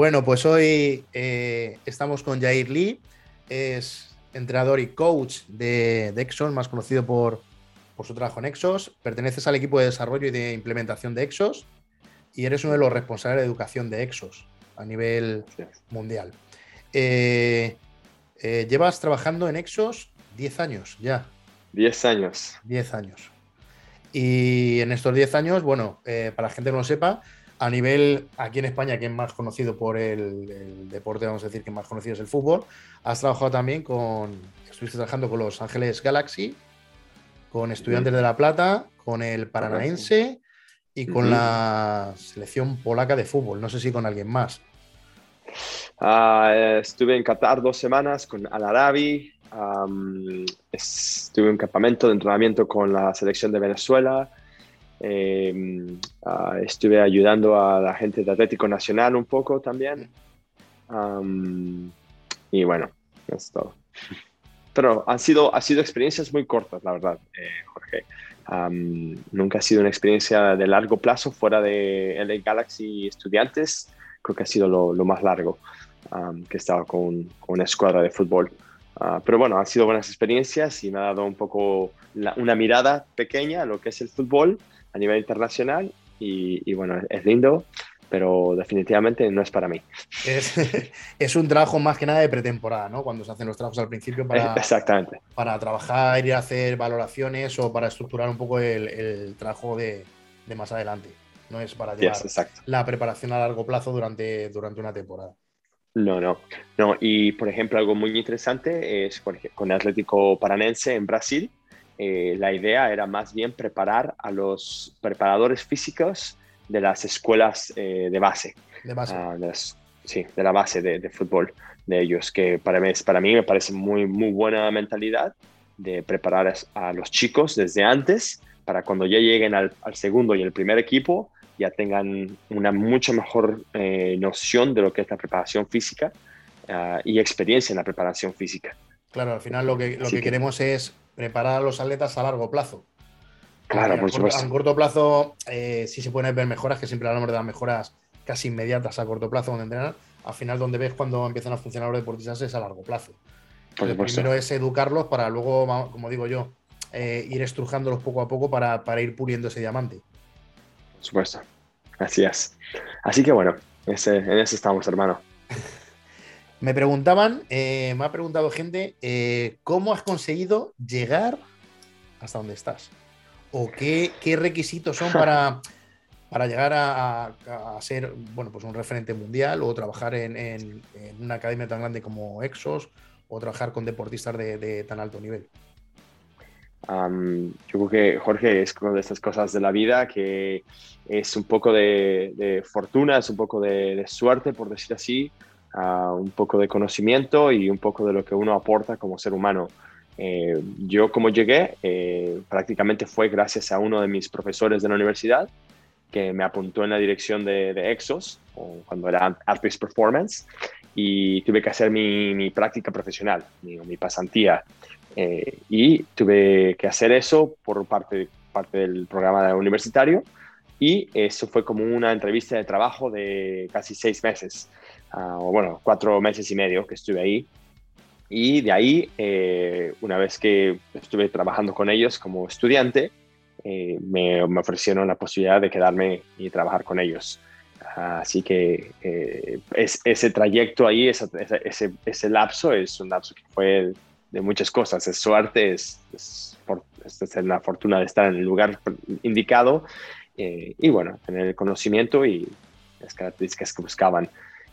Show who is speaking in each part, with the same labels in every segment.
Speaker 1: Bueno, pues hoy eh, estamos con Jair Lee, es entrenador y coach de, Exos, más conocido por, su trabajo en Exos. Perteneces al equipo de desarrollo y de implementación de Exos y eres uno de los responsables de educación de Exos a nivel mundial. Eh, eh, llevas trabajando en Exos 10 años ya.
Speaker 2: 10 años.
Speaker 1: 10 años. Y en estos 10 años, bueno, para la gente que no lo sepa, a nivel, aquí en España, que es más conocido por el, deporte, vamos a decir que más conocido es el fútbol, has trabajado también con, estuviste trabajando con Los Ángeles Galaxy, con Estudiantes de La Plata, con el Paranaense y con la selección polaca de fútbol. No sé si con alguien más.
Speaker 2: Ah, estuve en Qatar dos semanas con Al Arabi. estuve en un campamento de entrenamiento con la selección de Venezuela. Eh, ah, estuve ayudando a la gente de Atlético Nacional un poco también. y bueno, es todo. Pero han sido, han sido experiencias muy cortas, la verdad, eh, Jorge. nunca ha sido una experiencia de largo plazo fuera de LA Galaxy Estudiantes. Creo que ha sido lo, lo más largo que he estado con, con, una escuadra de fútbol. Ah, pero bueno, han sido buenas experiencias y me ha dado un poco una mirada pequeña a lo que es el fútbol a nivel internacional y, bueno, es lindo, pero definitivamente no es para mí.
Speaker 1: Es, un trabajo más que nada de pretemporada, ¿no? Cuando se hacen los trabajos al principio para,
Speaker 2: Exactamente.
Speaker 1: para trabajar, ir a hacer valoraciones o para estructurar un poco el, trabajo de, más adelante. No es para llevar la preparación a largo plazo durante, durante una temporada.
Speaker 2: No, no, no. Y por ejemplo, algo muy interesante es con el Atlético Paranense en Brasil eh, la idea era más bien preparar a los preparadores físicos de las escuelas eh, de base.
Speaker 1: De base. Ah,
Speaker 2: sí, de la base de, fútbol de ellos, que para mí, para mí me parece muy, muy buena mentalidad de preparar a los chicos desde antes para cuando ya lleguen al, segundo y el primer equipo ya tengan una mucho mejor eh, noción de lo que es la preparación física ah, y experiencia en la preparación física.
Speaker 1: Claro, al final lo que, lo que, queremos es preparar a los atletas a largo plazo.
Speaker 2: Claro, por supuesto.
Speaker 1: A corto plazo eh, sí se pueden ver mejoras, que siempre hablamos de las mejoras casi inmediatas a corto plazo donde entrenar. Al final, donde ves cuando empiezan a funcionar los deportistas es a largo plazo. Lo primero es educarlos para luego, como digo yo, eh, ir estrujándolos poco a poco para, ir puliendo ese diamante.
Speaker 2: Por supuesto. Así es. Así que bueno, en eso estamos, hermano.
Speaker 1: Me preguntaban, eh, me ha preguntado gente, eh, ¿cómo has conseguido llegar hasta donde estás? ¿O qué, requisitos son para, para llegar a, ser bueno, pues un referente mundial o trabajar en, una academia tan grande como Exos o trabajar con deportistas de, tan alto nivel?
Speaker 2: yo creo que Jorge es una de estas cosas de la vida que es un poco de, fortuna, es un poco de suerte, por decir así un poco de conocimiento y un poco de lo que uno aporta como ser humano. Eh, yo como llegué, eh, prácticamente fue gracias a uno de mis profesores de la universidad que me apuntó en la dirección de, Exos, cuando era Artist Performance, y tuve que hacer mi, práctica profesional, mi, mi pasantía. Eh, y tuve que hacer eso por parte, parte del programa universitario, y eso fue como una entrevista de trabajo de casi seis meses. O bueno, cuatro meses y medio que estuve ahí. Y de ahí, eh, una vez que estuve trabajando con ellos como estudiante, eh, me, me, ofrecieron la posibilidad de quedarme y trabajar con ellos. Así que eh, es, ese trayecto ahí, ese, ese, ese, lapso, es un lapso que fue de muchas cosas. Es suerte, es, es, es, la fortuna de estar en el lugar indicado y bueno, tener el conocimiento y las características que buscaban.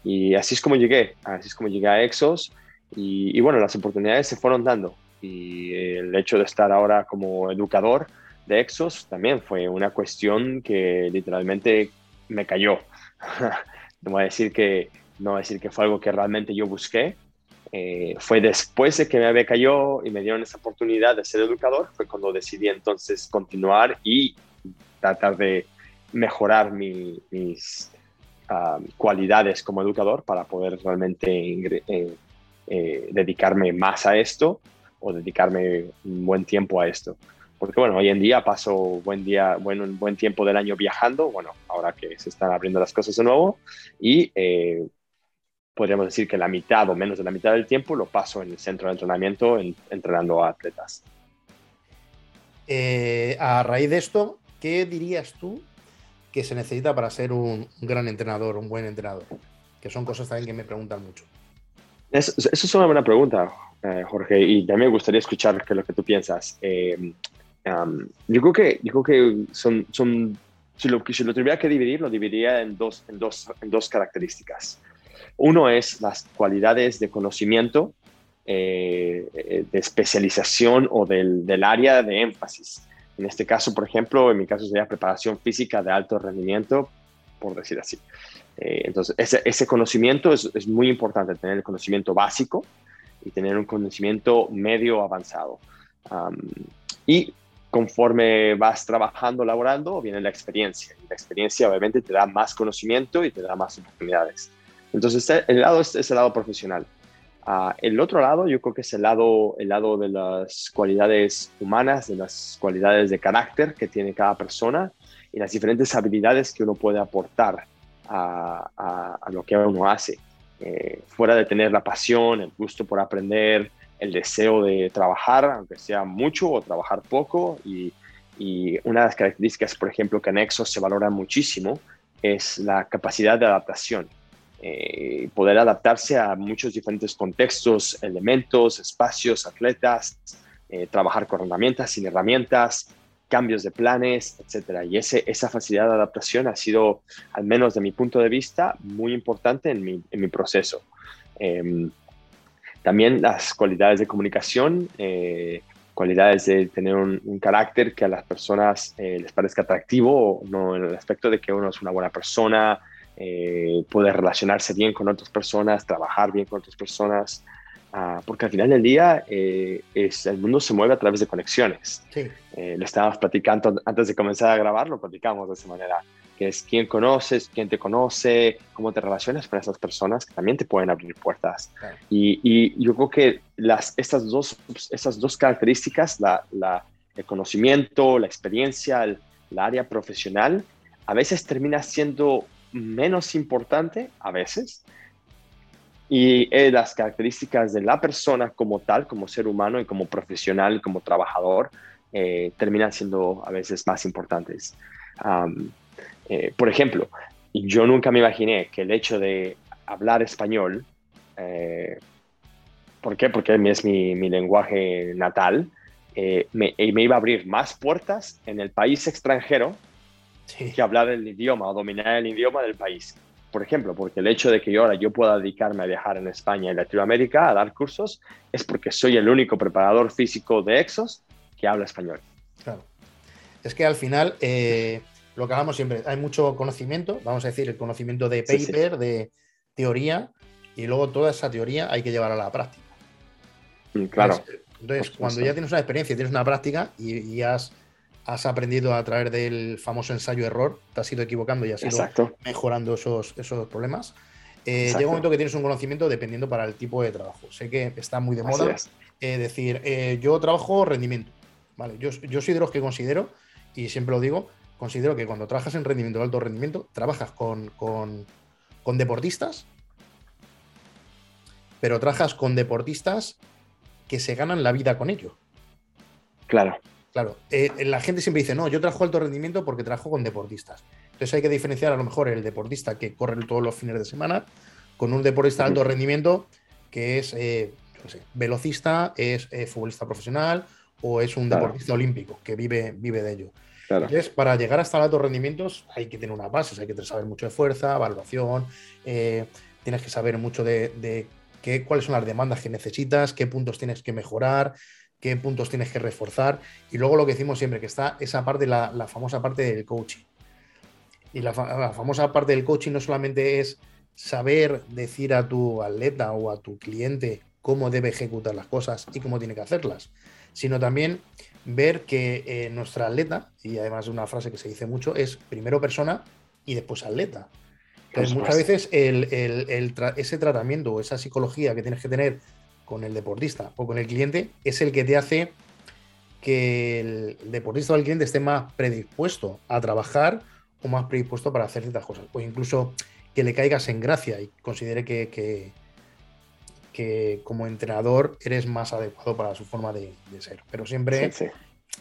Speaker 2: Y así es como llegué, así es como llegué a Exos. Y, bueno, las oportunidades se fueron dando. Y el hecho de estar ahora como educador de Exos también fue una cuestión que literalmente me cayó. no voy a decir que, no voy a decir que fue algo que realmente yo busqué. Eh, fue después de que me había caído y me dieron esa oportunidad de ser educador, fue cuando decidí entonces continuar y tratar de mejorar mis, cualidades como educador para poder realmente eh, eh, dedicarme más a esto o dedicarme un buen tiempo a esto. Porque bueno, hoy en día paso buen día, bueno, un buen tiempo del año viajando, bueno, ahora que se están abriendo las cosas de nuevo, y eh, podríamos decir que la mitad o menos de la mitad del tiempo lo paso en el centro de entrenamiento entrenando a atletas.
Speaker 1: A raíz de esto, ¿qué dirías tú que se necesita para ser un, gran entrenador, un buen entrenador? Que son cosas también que me preguntan mucho.
Speaker 2: Eso, es una buena pregunta, eh, Jorge, y también me gustaría escuchar qué lo que tú piensas. Eh, yo creo que, yo creo que son, son si, lo, si lo tuviera que dividir, lo dividiría en dos, en dos, en dos características. Uno es las cualidades de conocimiento, eh, de especialización o del, del, área de énfasis. En este caso, por ejemplo, en mi caso sería preparación física de alto rendimiento, por decir así. Eh, entonces, ese, ese conocimiento es, es, muy importante, tener el conocimiento básico y tener un conocimiento medio avanzado. y conforme vas trabajando, laborando, viene la experiencia. Y la experiencia obviamente te da más conocimiento y te da más oportunidades. Entonces, este, el lado es, el lado profesional. Uh, el otro lado, yo creo que es el lado, el lado de las cualidades humanas, de las cualidades de carácter que tiene cada persona y las diferentes habilidades que uno puede aportar a, lo que uno hace. Eh, fuera de tener la pasión, el gusto por aprender, el deseo de trabajar, aunque sea mucho o trabajar poco. Y, una de las características, por ejemplo, que en Exos se valora muchísimo es la capacidad de adaptación. Eh, poder adaptarse a muchos diferentes contextos, elementos, espacios, atletas, eh, trabajar con herramientas, sin herramientas, cambios de planes, etcétera. Y esa facilidad de adaptación ha sido, al menos de mi punto de vista, muy importante en mi, en mi proceso. Em, también las cualidades de comunicación, eh, cualidades de tener un, carácter que a las personas eh, les parezca atractivo, no en el aspecto de que uno es una buena persona, eh, puede relacionarse bien con otras personas, trabajar bien con otras personas, ah, porque al final del día es, el mundo se mueve a través de conexiones. Sí. lo estábamos platicando antes de comenzar a grabar, lo platicamos de esa manera que es quién conoces, quién te conoce, cómo te relacionas con esas personas que también te pueden abrir puertas. Y, y, yo creo que las, estas, dos, estas dos características, la, la, el conocimiento, la experiencia, el, la área profesional, a veces termina siendo menos importante, a veces, y eh, las características de la persona como tal, como ser humano y como profesional, como trabajador, eh, terminan siendo a veces más importantes. Eh, por ejemplo, yo nunca me imaginé que el hecho de hablar español, eh, ¿por qué? Porque es mi, lenguaje natal, eh, me, iba a abrir más puertas en el país extranjero que hablar el idioma o dominar el idioma del país. Por ejemplo, porque el hecho de que yo ahora yo pueda dedicarme a viajar en España y Latinoamérica a dar cursos es porque soy el único preparador físico de Exos que habla español.
Speaker 1: Claro. Es que al final lo que hablamos siempre, hay mucho conocimiento, vamos a decir, el conocimiento de paper, de teoría, y luego toda esa teoría hay que llevar a la práctica.
Speaker 2: Mm, claro.
Speaker 1: Entonces, cuando ya tienes una experiencia, tienes una práctica y, has, has, aprendido a través del famoso ensayo-error, te has ido equivocando y has ido mejorando esos, esos problemas. Eh, llega un momento que tienes un conocimiento dependiendo para el tipo de trabajo. Sé que está muy de moda eh, decir, eh, yo trabajo rendimiento. Vale, yo, yo soy de los que considero, y siempre lo digo, considero que cuando trabajas en rendimiento de alto rendimiento, trabajas con, deportistas, pero trabajas con deportistas que se ganan la vida con ello.
Speaker 2: Claro.
Speaker 1: Claro. Eh, la gente siempre dice, no, yo trabajo alto rendimiento porque trabajo con deportistas. Entonces hay que diferenciar a lo mejor el deportista que corre todos los fines de semana con un deportista de alto rendimiento que es, eh, velocista, es eh, futbolista profesional o es un deportista olímpico que vive, vive de ello. Entonces, para llegar hasta altos rendimientos hay que tener unas bases, hay que saber mucho de fuerza, evaluación, eh, tienes que saber mucho de, qué, cuáles son las demandas que necesitas, qué puntos tienes que mejorar, qué puntos tienes que reforzar. Y luego lo que decimos siempre, que está esa parte, la, la famosa parte del coaching. Y la, la, famosa parte del coaching no solamente es saber decir a tu atleta o a tu cliente cómo debe ejecutar las cosas y cómo tiene que hacerlas, sino también ver que eh, nuestra atleta, y además una frase que se dice mucho, es primero persona y después atleta. Entonces, muchas veces ese tratamiento o esa psicología que tienes que tener con el deportista o con el cliente es el que te hace que el deportista o el cliente esté más predispuesto a trabajar o más predispuesto para hacer ciertas cosas. O incluso que le caigas en gracia y considere que, que, como entrenador eres más adecuado para su forma de, ser. Pero siempre,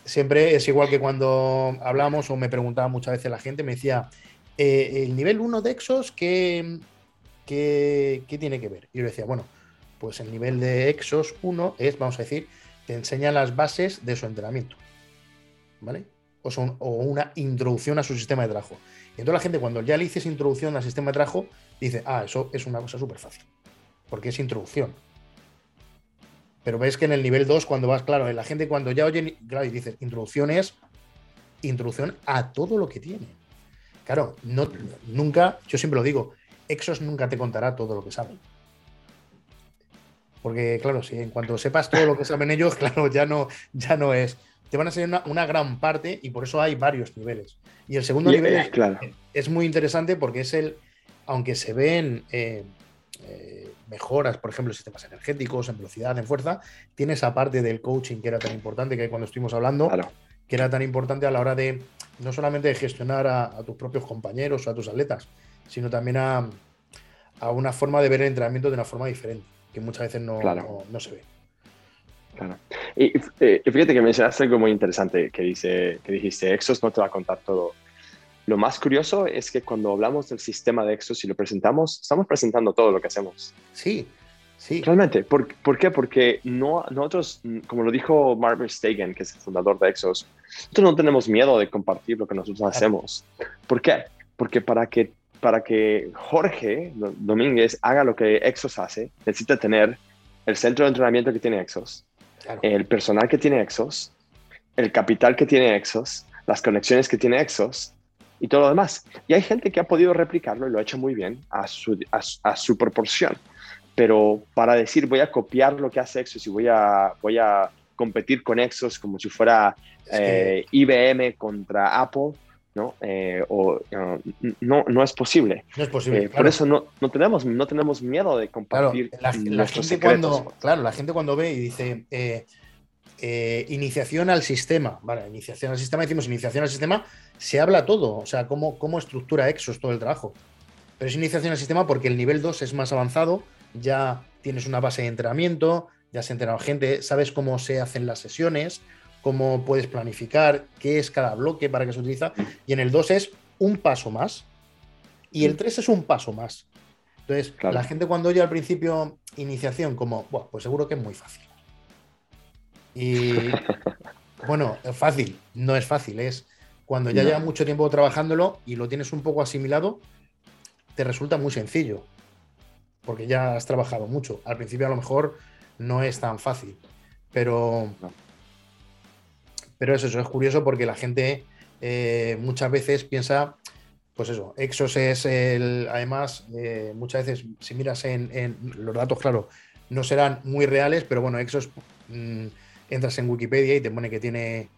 Speaker 1: siempre es igual que cuando hablamos o me preguntaba muchas veces la gente, me decía, eh, el nivel 1 de Exos, ¿qué, qué, qué tiene que ver? Y yo le decía, bueno, pues el nivel de Exos 1 es, vamos a decir, te enseña las bases de su entrenamiento. ¿Vale? O, son, o una introducción a su sistema de trabajo. Y entonces la gente cuando ya le dices introducción al sistema de trabajo, dice, ah, eso es una cosa súper fácil porque es introducción. Pero ves que en el nivel 2, cuando vas, claro, la gente cuando ya oye, claro, y dices, introducción es introducción a todo lo que tiene. Claro, no, nunca, yo siempre lo digo, Exos nunca te contará todo lo que saben. Porque, claro, si en cuanto sepas todo lo que saben ellos, claro, ya no, ya no es. Te van a ser una, gran parte y por eso hay varios niveles. Y el segundo nivel es, claro. es, muy interesante porque es el, aunque se ven eh, eh, mejoras, por ejemplo, en sistemas energéticos, en velocidad, en fuerza, tiene esa parte del coaching que era tan importante que cuando estuvimos hablando, que era tan importante a la hora de no solamente de gestionar a, tus propios compañeros o a tus atletas, sino también a, una forma de ver el entrenamiento de una forma diferente, que muchas veces no, no, se ve.
Speaker 2: Claro. Y, eh, fíjate que mencionaste algo muy interesante que, dice, que dijiste, Exos no te va a contar todo lo más curioso es que cuando hablamos del sistema de Exos y lo presentamos, estamos presentando todo lo que hacemos.
Speaker 1: Sí, sí.
Speaker 2: Realmente. ¿Por, qué? Porque no, nosotros, como lo dijo Marvin Stegen, que es el fundador de Exos, nosotros no tenemos miedo de compartir lo que nosotros hacemos. ¿Por qué? Porque para que, para que Jorge Domínguez haga lo que Exos hace, necesita tener el centro de entrenamiento que tiene Exos, el personal que tiene Exos, el capital que tiene Exos, las conexiones que tiene Exos y todo lo demás. Y hay gente que ha podido replicarlo y lo ha hecho muy bien a su, a, su proporción. Pero para decir voy a copiar lo que hace Exos y voy a, voy a competir con Exos como si fuera eh, IBM contra Apple, ¿no? Eh, o, no, no es posible.
Speaker 1: No es posible.
Speaker 2: Eh, por eso no, no, tenemos, no tenemos miedo de compartir
Speaker 1: claro, la, gente Cuando, claro, la gente cuando ve y dice eh, iniciación al sistema. Vale, iniciación al sistema, decimos iniciación al sistema, se habla todo, o sea, cómo, cómo estructura Exos todo el trabajo. Pero es iniciación al sistema porque el nivel 2 es más avanzado, ya tienes una base de entrenamiento, ya se ha entrenado gente, sabes cómo se hacen las sesiones, cómo puedes planificar, qué es cada bloque para que se utiliza. Y en el 2 es un paso más. Y el 3 es un paso más. Entonces, la gente cuando oye al principio iniciación como, pues seguro que es muy fácil. Y bueno, es fácil, no es fácil, es cuando ya lleva mucho tiempo trabajándolo y lo tienes un poco asimilado, te resulta muy sencillo, porque ya has trabajado mucho. Al principio a lo mejor no es tan fácil, pero, pero eso, eso es curioso porque la gente eh, muchas veces piensa, pues eso, Exos es el, además, eh, muchas veces si miras en, los datos, claro, no serán muy reales, pero bueno, Exos... Mm, entras en Wikipedia y te pone que tiene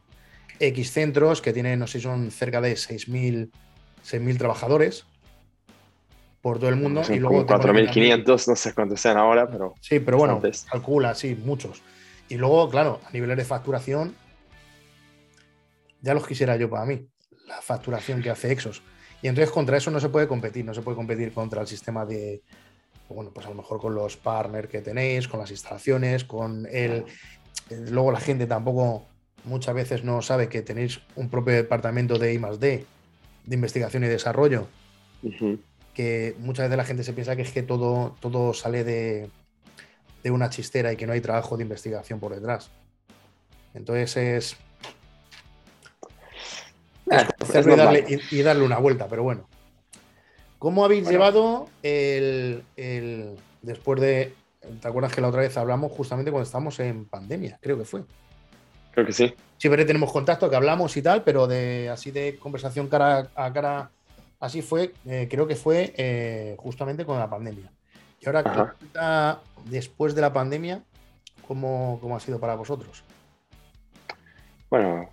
Speaker 1: X centros, que tiene, no sé, son cerca de 6.000 trabajadores por todo el mundo. y luego
Speaker 2: 4.500, no sé cuántos sean ahora, pero...
Speaker 1: Sí, pero bueno, calcula, sí, muchos. Y luego, claro, a niveles de facturación, ya los quisiera yo para mí, la facturación que hace Exos. Y entonces contra eso no se puede competir, no se puede competir contra el sistema de, bueno, pues a lo mejor con los partners que tenéis, con las instalaciones, con el, Luego la gente tampoco muchas veces no sabe que tenéis un propio departamento de I D, de investigación y desarrollo, que muchas veces la gente se piensa que es que todo, todo sale de, una chistera y que no hay trabajo de investigación por detrás. Entonces es... Y, darle, una vuelta, pero bueno. ¿Cómo habéis llevado el, después de ¿Te acuerdas que la otra vez hablamos justamente cuando estábamos en pandemia? Creo que fue.
Speaker 2: Creo que sí.
Speaker 1: Siempre tenemos contacto, que hablamos y tal, pero de así de conversación cara a cara, así fue, eh, creo que fue eh, justamente con la pandemia. Y ahora, después de la pandemia, ¿cómo, ¿cómo ha sido para vosotros?
Speaker 2: Bueno,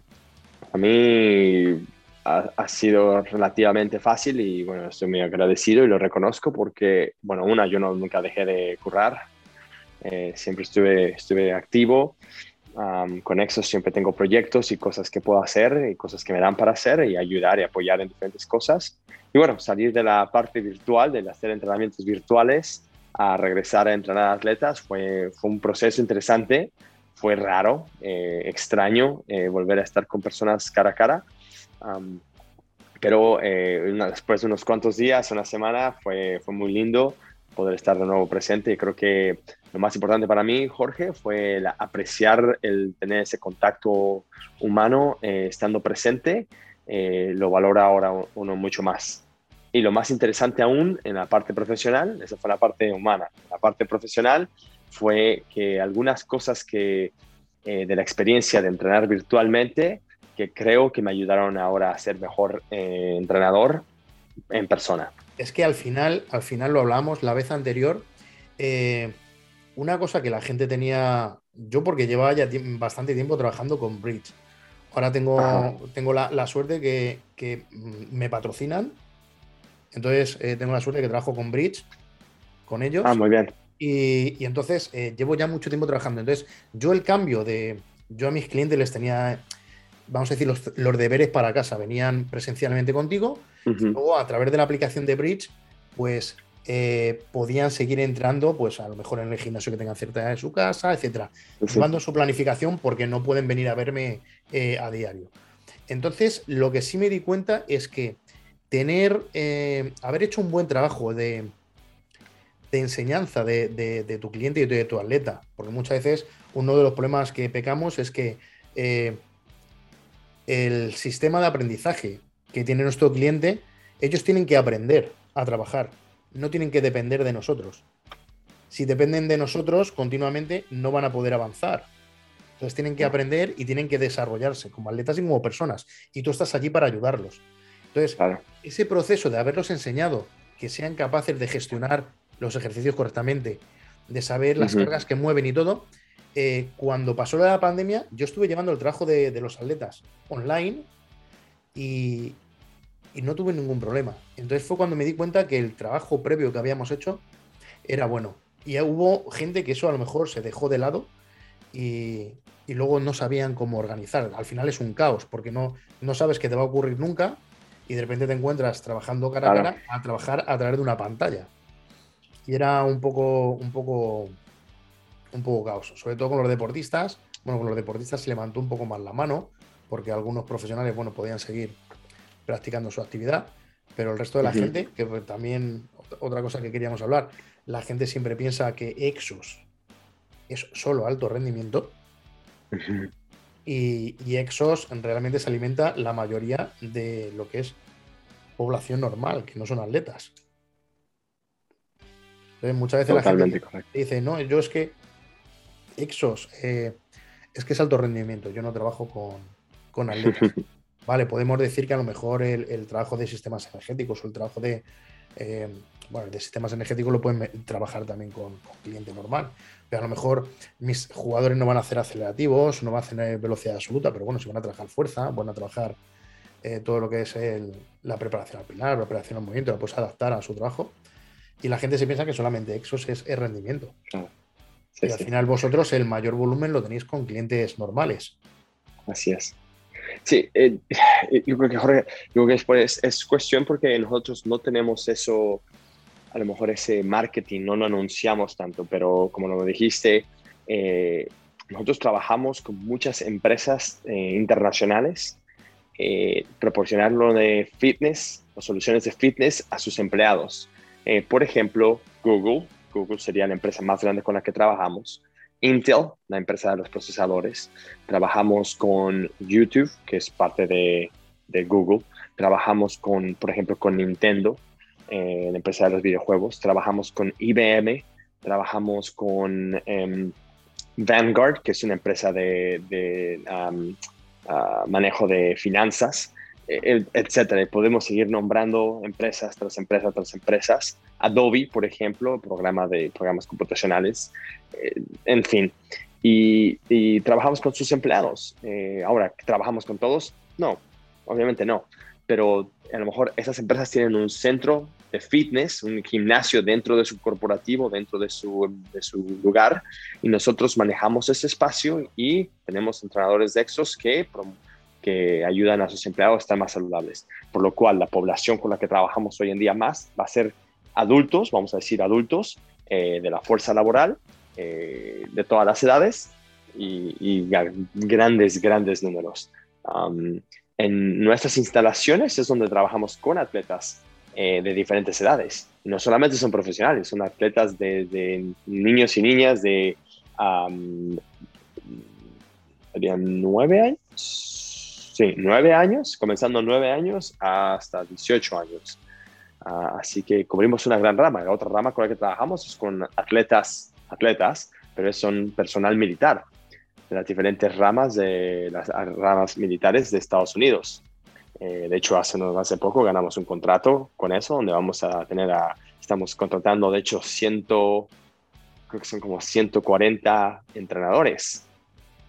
Speaker 2: a mí ha, sido relativamente fácil y bueno, estoy muy agradecido y lo reconozco porque, bueno, una, yo no, nunca dejé de currar, eh, siempre estuve, estuve activo. Con Exos siempre tengo proyectos y cosas que puedo hacer y cosas que me dan para hacer y ayudar y apoyar en diferentes cosas. Y bueno, salir de la parte virtual, de hacer entrenamientos virtuales, a regresar a entrenar atletas fue, fue un proceso interesante, fue raro, eh, extraño eh, volver a estar con personas cara a cara. pero eh, después de unos cuantos días, una semana, fue, fue muy lindo poder estar de nuevo presente y creo que lo más importante para mí, Jorge, fue apreciar el tener ese contacto humano eh, estando presente. Eh, lo valora ahora uno mucho más. Y lo más interesante aún en la parte profesional, esa fue la parte humana. La parte profesional fue que algunas cosas que eh, de la experiencia de entrenar virtualmente, que creo que me ayudaron ahora a ser mejor entrenador en persona.
Speaker 1: Es que al final, al final lo hablamos la vez anterior una cosa que la gente tenía, yo porque llevaba ya bastante tiempo trabajando con Bridge. Ahora tengo, tengo la, suerte que, mm, me patrocinan. Entonces eh, tengo la suerte que trabajo con Bridge, con ellos.
Speaker 2: Ah, muy bien.
Speaker 1: Y, entonces eh, llevo ya mucho tiempo trabajando. Entonces, yo el cambio de. Yo a mis clientes les tenía, vamos a decir, los, deberes para casa. Venían presencialmente contigo. Luego, a través de la aplicación de Bridge, pues eh, podían seguir entrando, pues a lo mejor en el gimnasio que tengan cerca de su casa, etcétera, llevando su planificación porque no pueden venir a verme eh, a diario. Entonces, lo que sí me di cuenta es que tener, eh, haber hecho un buen trabajo de, enseñanza de, tu cliente y de tu atleta, porque muchas veces uno de los problemas que pecamos es que el sistema de aprendizaje que tiene nuestro cliente, ellos tienen que aprender a trabajar no tienen que depender de nosotros. Si dependen de nosotros continuamente, no van a poder avanzar. Entonces tienen que aprender y tienen que desarrollarse como atletas y como personas. Y tú estás allí para ayudarlos. Entonces, ese proceso de haberlos enseñado que sean capaces de gestionar los ejercicios correctamente, de saber las cargas que mueven y todo, eh, cuando pasó la pandemia, yo estuve llevando el trabajo de, de los atletas online y, y no tuve ningún problema. Entonces fue cuando me di cuenta que el trabajo previo que habíamos hecho era bueno. Y hubo gente que eso a lo mejor se dejó de lado y, luego no sabían cómo organizar. Al final es un caos porque no, no sabes qué te va a ocurrir nunca y de repente te encuentras trabajando cara a cara a trabajar a través de una pantalla. Y era un poco, un poco, un poco caos, sobre todo con los deportistas. Bueno, con los deportistas se levantó un poco más la mano porque algunos profesionales, bueno, podían seguir practicando su actividad, pero el resto de la gente, que también otra cosa que queríamos hablar, la gente siempre piensa que Exos es solo alto rendimiento y, Exos realmente se alimenta la mayoría de lo que es población normal, que no son atletas. Muchas veces la gente dice, no, yo es que Exos eh, es que es alto rendimiento, yo no trabajo con, con atletas. Vale, podemos decir que a lo mejor el, trabajo de sistemas energéticos o el trabajo de, eh, bueno, de sistemas energéticos lo pueden trabajar también con, cliente normal. Pero a lo mejor mis jugadores no van a hacer acelerativos, no van a hacer velocidad absoluta, pero bueno, si van a trabajar fuerza, van a trabajar eh, todo lo que es la preparación al pilar, la preparación al movimiento, lo puedes adaptar a su trabajo. Y la gente se piensa que solamente Exos es, el rendimiento. y al final vosotros el mayor volumen lo tenéis con clientes normales.
Speaker 2: Así es. Sí, eh, yo creo que Jorge, yo creo que es, es, cuestión porque nosotros no tenemos eso, a lo mejor ese marketing, no lo anunciamos tanto, pero como lo dijiste, eh, nosotros trabajamos con muchas empresas eh, internacionales, proporcionarlo de fitness o soluciones de fitness a sus empleados. Por ejemplo, Google, Google sería la empresa más grande con la que trabajamos. Intel, la empresa de los procesadores. Trabajamos con YouTube, que es parte de, Google. Trabajamos con, por ejemplo, con Nintendo, eh, la empresa de los videojuegos. Trabajamos con IBM. Trabajamos con em, Vanguard, que es una empresa de, ah, manejo de finanzas, etcétera. podemos seguir nombrando empresas tras empresas tras empresas. Adobe, por ejemplo, programa de programas computacionales, eh, en fin. Y, trabajamos con sus empleados. Eh, ahora, ¿trabajamos con todos? No, obviamente no. Pero a lo mejor esas empresas tienen un centro de fitness, un gimnasio dentro de su corporativo, dentro de su lugar, y nosotros manejamos ese espacio y tenemos entrenadores de Exos que, que ayudan a sus empleados a estar más saludables. Por lo cual, la población con la que trabajamos hoy en día más va a ser adultos, vamos a decir adultos, eh, de la fuerza laboral, eh, de todas las edades y, grandes, grandes números. en nuestras instalaciones es donde trabajamos con atletas eh, de diferentes edades. no solamente son profesionales, son atletas de, niños y niñas de nueve años. Sí, nueve años, comenzando nueve años hasta 18 años. Ah, así que cubrimos una gran rama. La otra rama con la que trabajamos es con atletas, atletas, pero son personal militar de las diferentes ramas de las ramas militares de Estados Unidos. Eh, de hecho, hace, hace poco ganamos un contrato con eso, donde vamos a tener a, estamos contratando, de hecho, ciento, creo que son como 140 entrenadores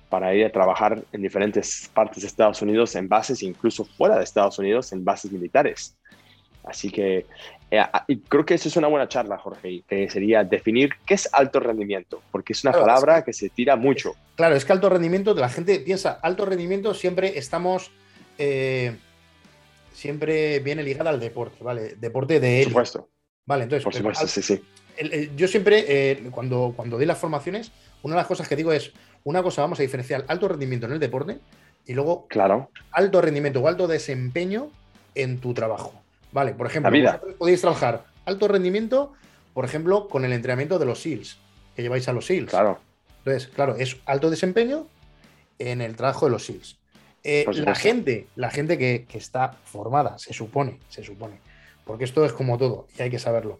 Speaker 2: para ir a trabajar en diferentes partes de Estados Unidos en bases, incluso fuera de Estados Unidos en bases militares. Así que eh, creo que eso es una buena charla, Jorge, que sería definir qué es alto rendimiento, porque es una palabra que, se tira mucho.
Speaker 1: Claro, es que alto rendimiento, la gente piensa, alto rendimiento siempre estamos, eh, siempre viene ligada al deporte, ¿vale? Deporte de
Speaker 2: Por supuesto.
Speaker 1: Vale, entonces.
Speaker 2: Por supuesto, sí, sí.
Speaker 1: yo siempre, eh, cuando, cuando doy las formaciones, una de las cosas que digo es, una cosa vamos a diferenciar alto rendimiento en el deporte y luego
Speaker 2: claro.
Speaker 1: alto rendimiento o alto desempeño en tu trabajo. Vale, por ejemplo, podéis trabajar alto rendimiento, por ejemplo, con el entrenamiento de los SEALs, que lleváis a los SEALs.
Speaker 2: Claro.
Speaker 1: Entonces, claro, es alto desempeño en el trabajo de los SEALs. Eh, la gente, la gente que, está formada, se supone, se supone, porque esto es como todo y hay que saberlo.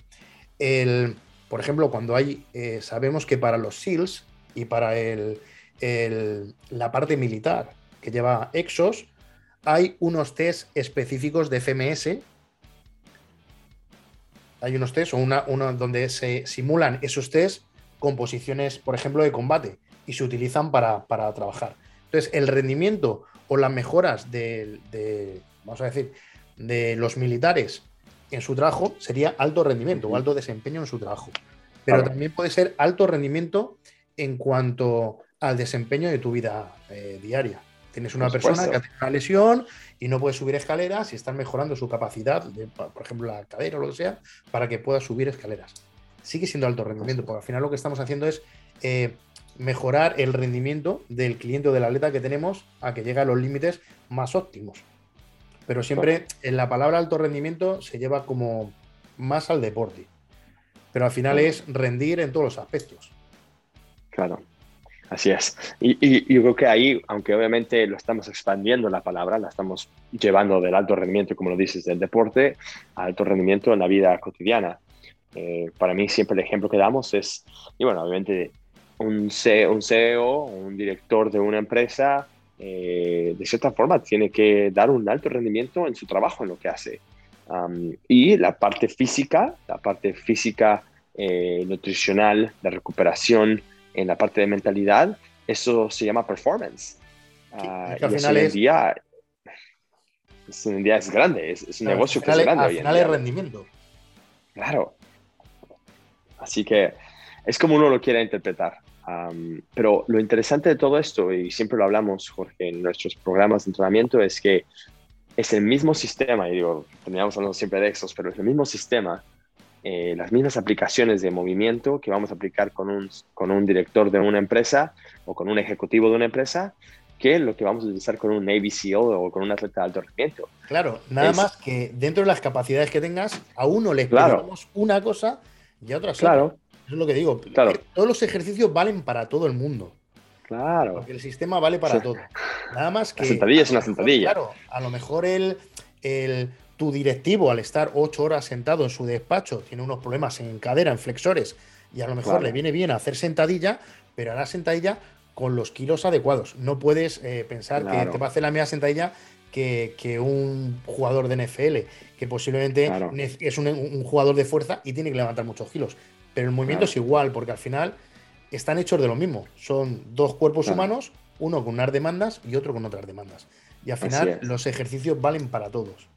Speaker 1: El, por ejemplo, cuando hay, eh, sabemos que para los SEALs y para el, la parte militar que lleva Exos, hay unos test específicos de FMS hay unos test o una, donde se simulan esos test con posiciones, por ejemplo, de combate y se utilizan para, trabajar. Entonces, el rendimiento o las mejoras de, vamos a decir, de los militares en su trabajo sería alto rendimiento o alto desempeño en su trabajo. Pero también puede ser alto rendimiento en cuanto al desempeño de tu vida eh, diaria. Tienes una persona que ha tenido una lesión y no puede subir escaleras y están mejorando su capacidad, de, por ejemplo, la cadera o lo que sea, para que pueda subir escaleras. Sigue siendo alto rendimiento, porque al final lo que estamos haciendo es eh, mejorar el rendimiento del cliente o del atleta que tenemos a que llegue a los límites más óptimos. Pero siempre en la palabra alto rendimiento se lleva como más al deporte. Pero al final es rendir en todos los aspectos.
Speaker 2: Claro. Así es. Y, yo creo que ahí, aunque obviamente lo estamos expandiendo la palabra, la estamos llevando del alto rendimiento, como lo dices, del deporte, a alto rendimiento en la vida cotidiana. Eh, para mí siempre el ejemplo que damos es, y bueno, obviamente un CEO, un, CEO, un director de una empresa, eh, de cierta forma tiene que dar un alto rendimiento en su trabajo, en lo que hace. y la parte física, la parte física, eh, nutricional, de recuperación, en la parte de mentalidad, eso se llama performance.
Speaker 1: Uh, al final es...
Speaker 2: Día, es un día es grande, es, un negocio que es grande.
Speaker 1: Al final es rendimiento.
Speaker 2: Claro. Así que es como uno lo quiera interpretar. pero lo interesante de todo esto, y siempre lo hablamos, Jorge, en nuestros programas de entrenamiento, es que es el mismo sistema, y digo, terminamos hablando siempre de Exos, pero es el mismo sistema eh, las mismas aplicaciones de movimiento que vamos a aplicar con un, con un director de una empresa o con un ejecutivo de una empresa que lo que vamos a utilizar con un Navy SEAL o con un atleta de alto rendimiento.
Speaker 1: Claro, nada más que dentro de las capacidades que tengas, a uno le claro. una cosa y a otra
Speaker 2: claro.
Speaker 1: Eso es lo que digo. Claro. Todos los ejercicios valen para todo el mundo.
Speaker 2: Claro.
Speaker 1: Porque el sistema vale para todo. Nada más que.
Speaker 2: La sentadilla es una sentadilla.
Speaker 1: Claro, a lo mejor el, el tu directivo al estar ocho horas sentado en su despacho tiene unos problemas en cadera, en flexores, y a lo mejor le viene bien hacer sentadilla, pero hará sentadilla con los kilos adecuados. No puedes eh, pensar que te va a hacer la misma sentadilla que, un jugador de NFL, que posiblemente es un, jugador de fuerza y tiene que levantar muchos kilos. Pero el movimiento es igual, porque al final están hechos de lo mismo. Son dos cuerpos humanos, uno con unas demandas y otro con otras demandas. Y al final los ejercicios valen para todos.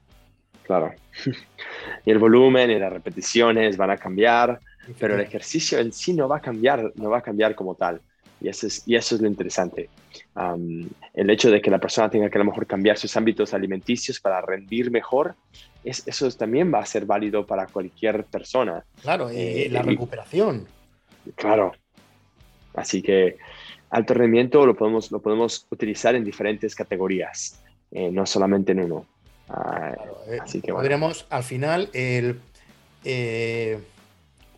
Speaker 2: Claro. y el volumen y las repeticiones van a cambiar, pero el ejercicio en sí no va a cambiar, no va a cambiar como tal. Y eso es, y eso es lo interesante. el hecho de que la persona tenga que a lo mejor cambiar sus ámbitos alimenticios para rendir mejor, es, eso también va a ser válido para cualquier persona.
Speaker 1: Claro, eh, la recuperación.
Speaker 2: claro. Así que alto rendimiento lo podemos, lo podemos utilizar en diferentes categorías, eh, no solamente en uno.
Speaker 1: Ah, eh, así que podríamos, al final, el, eh,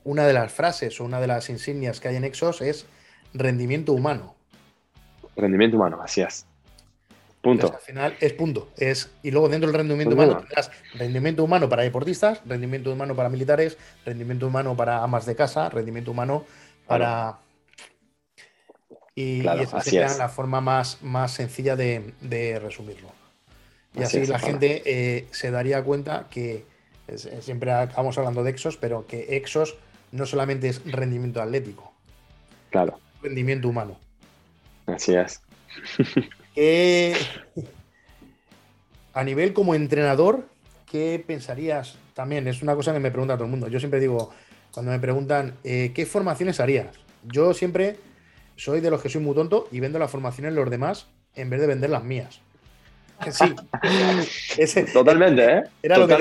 Speaker 1: una de las frases o una de las insignias que hay en Exos es rendimiento humano.
Speaker 2: Rendimiento humano, así es. Punto.
Speaker 1: al final es punto. Es, y luego dentro del rendimiento humano tendrás rendimiento humano para deportistas, rendimiento humano para militares, rendimiento humano para amas de casa, rendimiento humano para. Y, esa sería la forma más, más sencilla de resumirlo. Y así, la gente eh, se daría cuenta que siempre acabamos hablando de Exos, pero que Exos no solamente es rendimiento atlético.
Speaker 2: Claro.
Speaker 1: Rendimiento humano.
Speaker 2: Así es.
Speaker 1: a nivel como entrenador, ¿qué pensarías? También es una cosa que me pregunta todo el mundo. Yo siempre digo, cuando me preguntan, eh, ¿qué formaciones harías? Yo siempre soy de los que soy muy tonto y vendo las formaciones de los demás en vez de vender las mías.
Speaker 2: Sí. Totalmente, ¿eh?
Speaker 1: Era, Lo que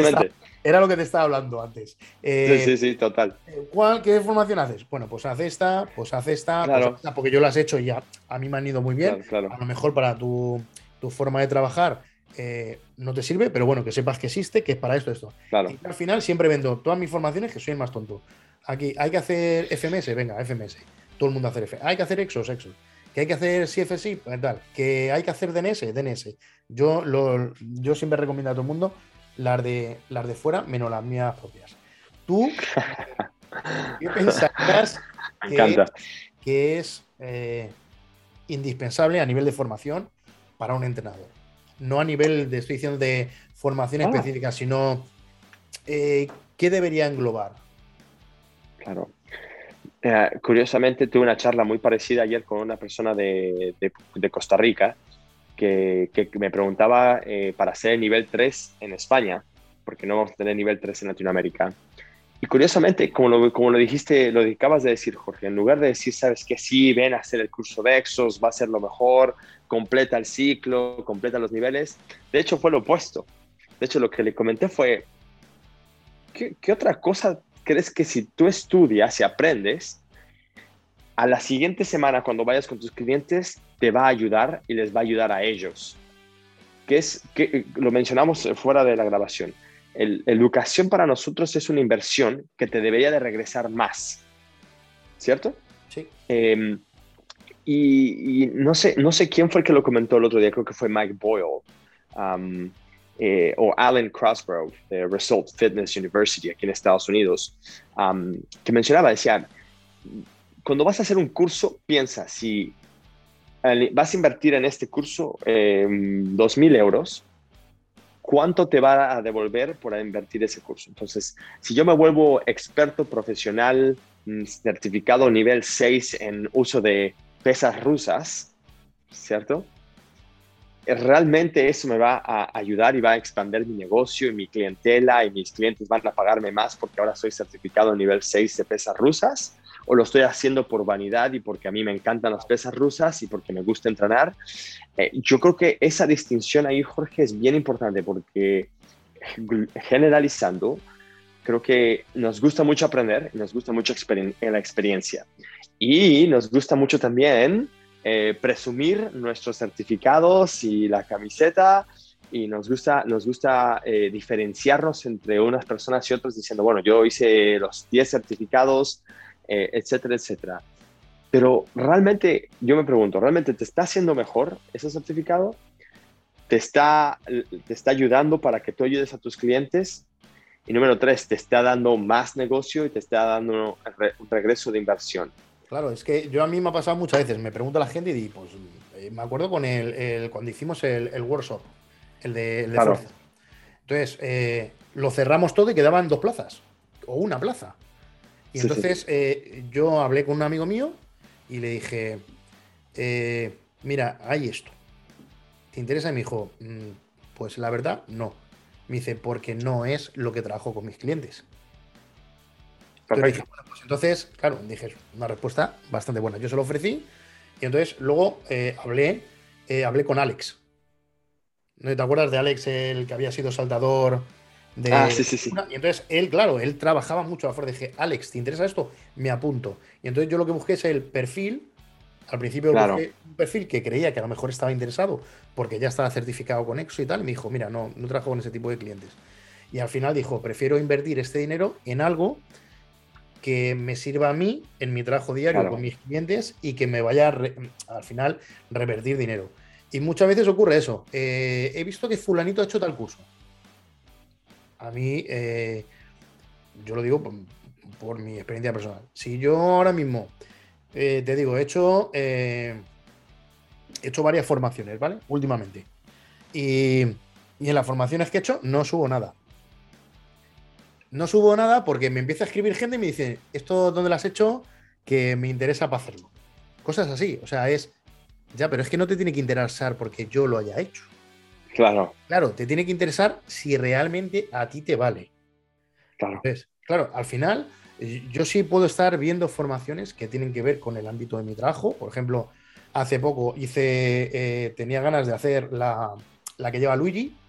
Speaker 1: era lo que te estaba hablando antes.
Speaker 2: Eh, sí, sí, sí, total.
Speaker 1: ¿cuál, ¿Qué formación haces? Bueno, pues haz esta, pues haz esta, pues porque yo las he hecho y ya a mí me han ido muy bien. A lo mejor para tu, forma de trabajar eh, no te sirve, pero bueno, que sepas que existe, que es para esto, esto.
Speaker 2: Claro.
Speaker 1: Y al final siempre vendo todas mis formaciones que soy el más tonto. Aquí hay que hacer FMS, venga, FMS. Todo el mundo hacer FMS. Hay que hacer Exos, Exos que hay que hacer CFSI, pues tal, que hay que hacer DNS, DNS. Yo, lo, yo siempre recomiendo a todo el mundo las de, las de fuera, menos las mías propias. Tú, ¿qué pensarías que, es eh, indispensable a nivel de formación para un entrenador? No a nivel de, estoy de formación ah. específica, sino eh, ¿qué debería englobar?
Speaker 2: Claro. Eh, curiosamente tuve una charla muy parecida ayer con una persona de, Costa Rica que, me preguntaba eh, para hacer el nivel 3 en España, porque no vamos a tener nivel 3 en Latinoamérica. Y curiosamente, como lo, como lo dijiste, lo acabas de decir, Jorge, en lugar de decir, sabes que sí, ven a hacer el curso de Exos, va a ser lo mejor, completa el ciclo, completa los niveles, de hecho fue lo opuesto. De hecho, lo que le comenté fue, ¿qué, qué otra cosa crees que si tú estudias y aprendes, a la siguiente semana cuando vayas con tus clientes te va a ayudar y les va a ayudar a ellos? Que es que lo mencionamos fuera de la grabación. El, educación para nosotros es una inversión que te debería de regresar más, ¿cierto?
Speaker 1: Sí.
Speaker 2: Em, y, no sé, no sé quién fue el que lo comentó el otro día, creo que fue Mike Boyle. Eh, o Alan Crossgrove de Result Fitness University aquí en Estados Unidos, que mencionaba, decía, cuando vas a hacer un curso, piensa, si vas a invertir en este curso eh, 2.000 euros, ¿cuánto te va a devolver por invertir ese curso? Entonces, si yo me vuelvo experto profesional, mm, certificado nivel 6 en uso de pesas rusas, ¿cierto? Realmente eso me va a ayudar y va a expandir mi negocio y mi clientela y mis clientes van a pagarme más porque ahora soy certificado nivel 6 de pesas rusas o lo estoy haciendo por vanidad y porque a mí me encantan las pesas rusas y porque me gusta entrenar. Eh, yo creo que esa distinción ahí, Jorge, es bien importante porque generalizando, creo que nos gusta mucho aprender, nos gusta mucho la experiencia y nos gusta mucho también eh, presumir nuestros certificados y la camiseta y nos gusta, nos gusta eh, diferenciarnos entre unas personas y otras diciendo, bueno, yo hice los 10 certificados, eh, etcétera, etcétera. Pero realmente, yo me pregunto, ¿realmente te está haciendo mejor ese certificado? ¿Te está, te está ayudando para que tú ayudes a tus clientes? Y número tres, te está dando más negocio y te está dando un regreso de inversión.
Speaker 1: Claro, es que yo a mí me ha pasado muchas veces, me pregunta la gente y digo, pues eh, me acuerdo con el, cuando hicimos el, workshop, el de, el Entonces, eh, lo cerramos todo y quedaban dos plazas, o una plaza. Y entonces eh, yo hablé con un amigo mío y le dije, mira, hay esto. ¿Te interesa? Y me dijo, mm, pues la verdad, no. Me dice, porque no es lo que trabajo con mis clientes.
Speaker 2: Perfecto.
Speaker 1: Entonces, dije, bueno, pues entonces, claro, dije, una respuesta bastante buena. Yo se lo ofrecí y entonces luego eh, hablé, eh, hablé con Alex. ¿No te acuerdas de Alex, el que había sido saltador de...
Speaker 2: Ah, sí, sí, sí.
Speaker 1: Y entonces él, claro, él trabajaba mucho a fuerza. Dije, Alex, ¿te interesa esto? Me apunto. Y entonces yo lo que busqué es el perfil. Al principio
Speaker 2: Claro.
Speaker 1: busqué un perfil que creía que a lo mejor estaba interesado porque ya estaba certificado con Exo y tal. Y me dijo, mira, no, no trabajo con ese tipo de clientes. Y al final dijo, prefiero invertir este dinero en algo que me sirva a mí en mi trabajo diario
Speaker 2: Claro.
Speaker 1: con mis clientes y que me vaya a re- al final revertir dinero. Y muchas veces ocurre eso. Eh, he visto que fulanito ha hecho tal curso. A mí, eh, yo lo digo por, por mi experiencia personal. Si yo ahora mismo, eh, te digo, he hecho, he hecho varias formaciones, ¿vale? Últimamente. Y, y en las formaciones que he hecho no subo nada. No subo nada porque me empieza a escribir gente y me dice, ¿esto dónde lo has hecho? Que me interesa para hacerlo. Cosas así. O sea, es, ya, pero es que no te tiene que interesar porque yo lo haya hecho.
Speaker 2: Claro,
Speaker 1: Claro, te tiene que interesar si realmente a ti te vale.
Speaker 2: claro.
Speaker 1: Entonces, claro, al final, yo sí puedo estar viendo formaciones que tienen que ver con el ámbito de mi trabajo. Por ejemplo, hace poco hice, eh, tenía ganas de hacer la, la que lleva Luigi,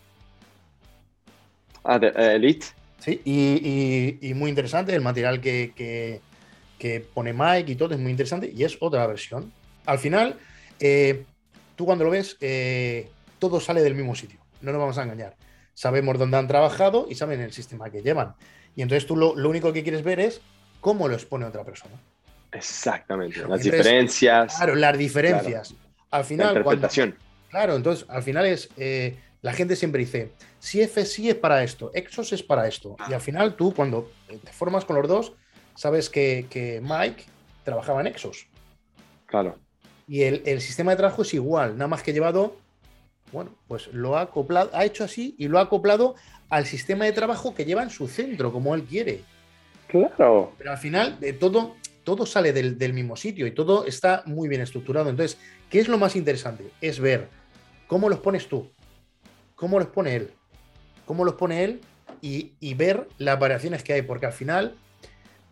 Speaker 2: Ah, de, eh, Elite.
Speaker 1: ¿Sí? Y, y- y muy interesante, el material que, que- que pone Mike y todo es muy interesante y es otra versión. Al final, eh, tú cuando lo ves, eh, todo sale del mismo sitio, no nos vamos a engañar. Sabemos dónde han trabajado y saben el sistema que llevan. Y entonces tú lo, lo único que quieres ver es cómo lo expone otra persona.
Speaker 2: Exactamente. Las
Speaker 1: Entonces,
Speaker 2: diferencias,
Speaker 1: Claro, las diferencias. Al
Speaker 2: la
Speaker 1: final, cuando,
Speaker 2: interpretación.
Speaker 1: Claro, entonces al final es, eh, la gente siempre dice, si FSI es para esto, Exos es para esto. Y al final tú cuando te formas con los dos, sabes que, que Mike trabajaba en Exos.
Speaker 2: Claro,
Speaker 1: Y el, el sistema de trabajo es igual, nada más que llevado, bueno, pues lo ha acoplado, ha hecho así y lo ha acoplado al sistema de trabajo que lleva en su centro, como él quiere.
Speaker 2: claro.
Speaker 1: Pero al final de todo, todo sale del, del mismo sitio y todo está muy bien estructurado. Entonces, ¿qué es lo más interesante? Es ver cómo los pones tú, cómo los pone él, cómo los pone él y, y ver las variaciones que hay, porque al final,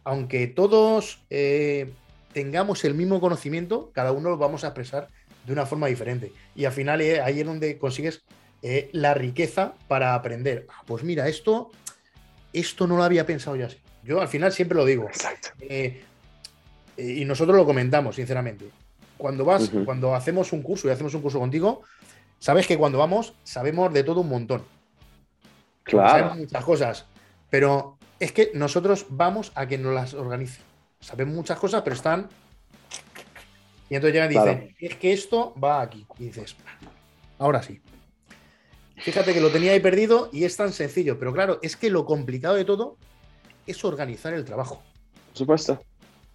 Speaker 1: aunque todos eh, tengamos el mismo conocimiento, cada uno lo vamos a expresar de una forma diferente. Y al final eh, ahí es donde consigues eh, la riqueza para aprender. Ah, pues mira, esto, esto no lo había pensado yo así. Yo al final siempre lo digo.
Speaker 2: Exacto.
Speaker 1: Eh, y nosotros lo comentamos, sinceramente. Cuando vas, cuando hacemos un curso y hacemos un curso contigo, sabes que cuando vamos, sabemos de todo un montón. Sabemos muchas cosas. Pero es que nosotros vamos a que nos las organice. Sabemos muchas cosas, pero están. Y entonces llegan y dicen,
Speaker 2: Claro.
Speaker 1: es que esto va aquí. Y dices, ahora sí. Fíjate que lo tenía ahí perdido y es tan sencillo. Pero claro, es que lo complicado de todo es organizar el trabajo.
Speaker 2: por supuesto.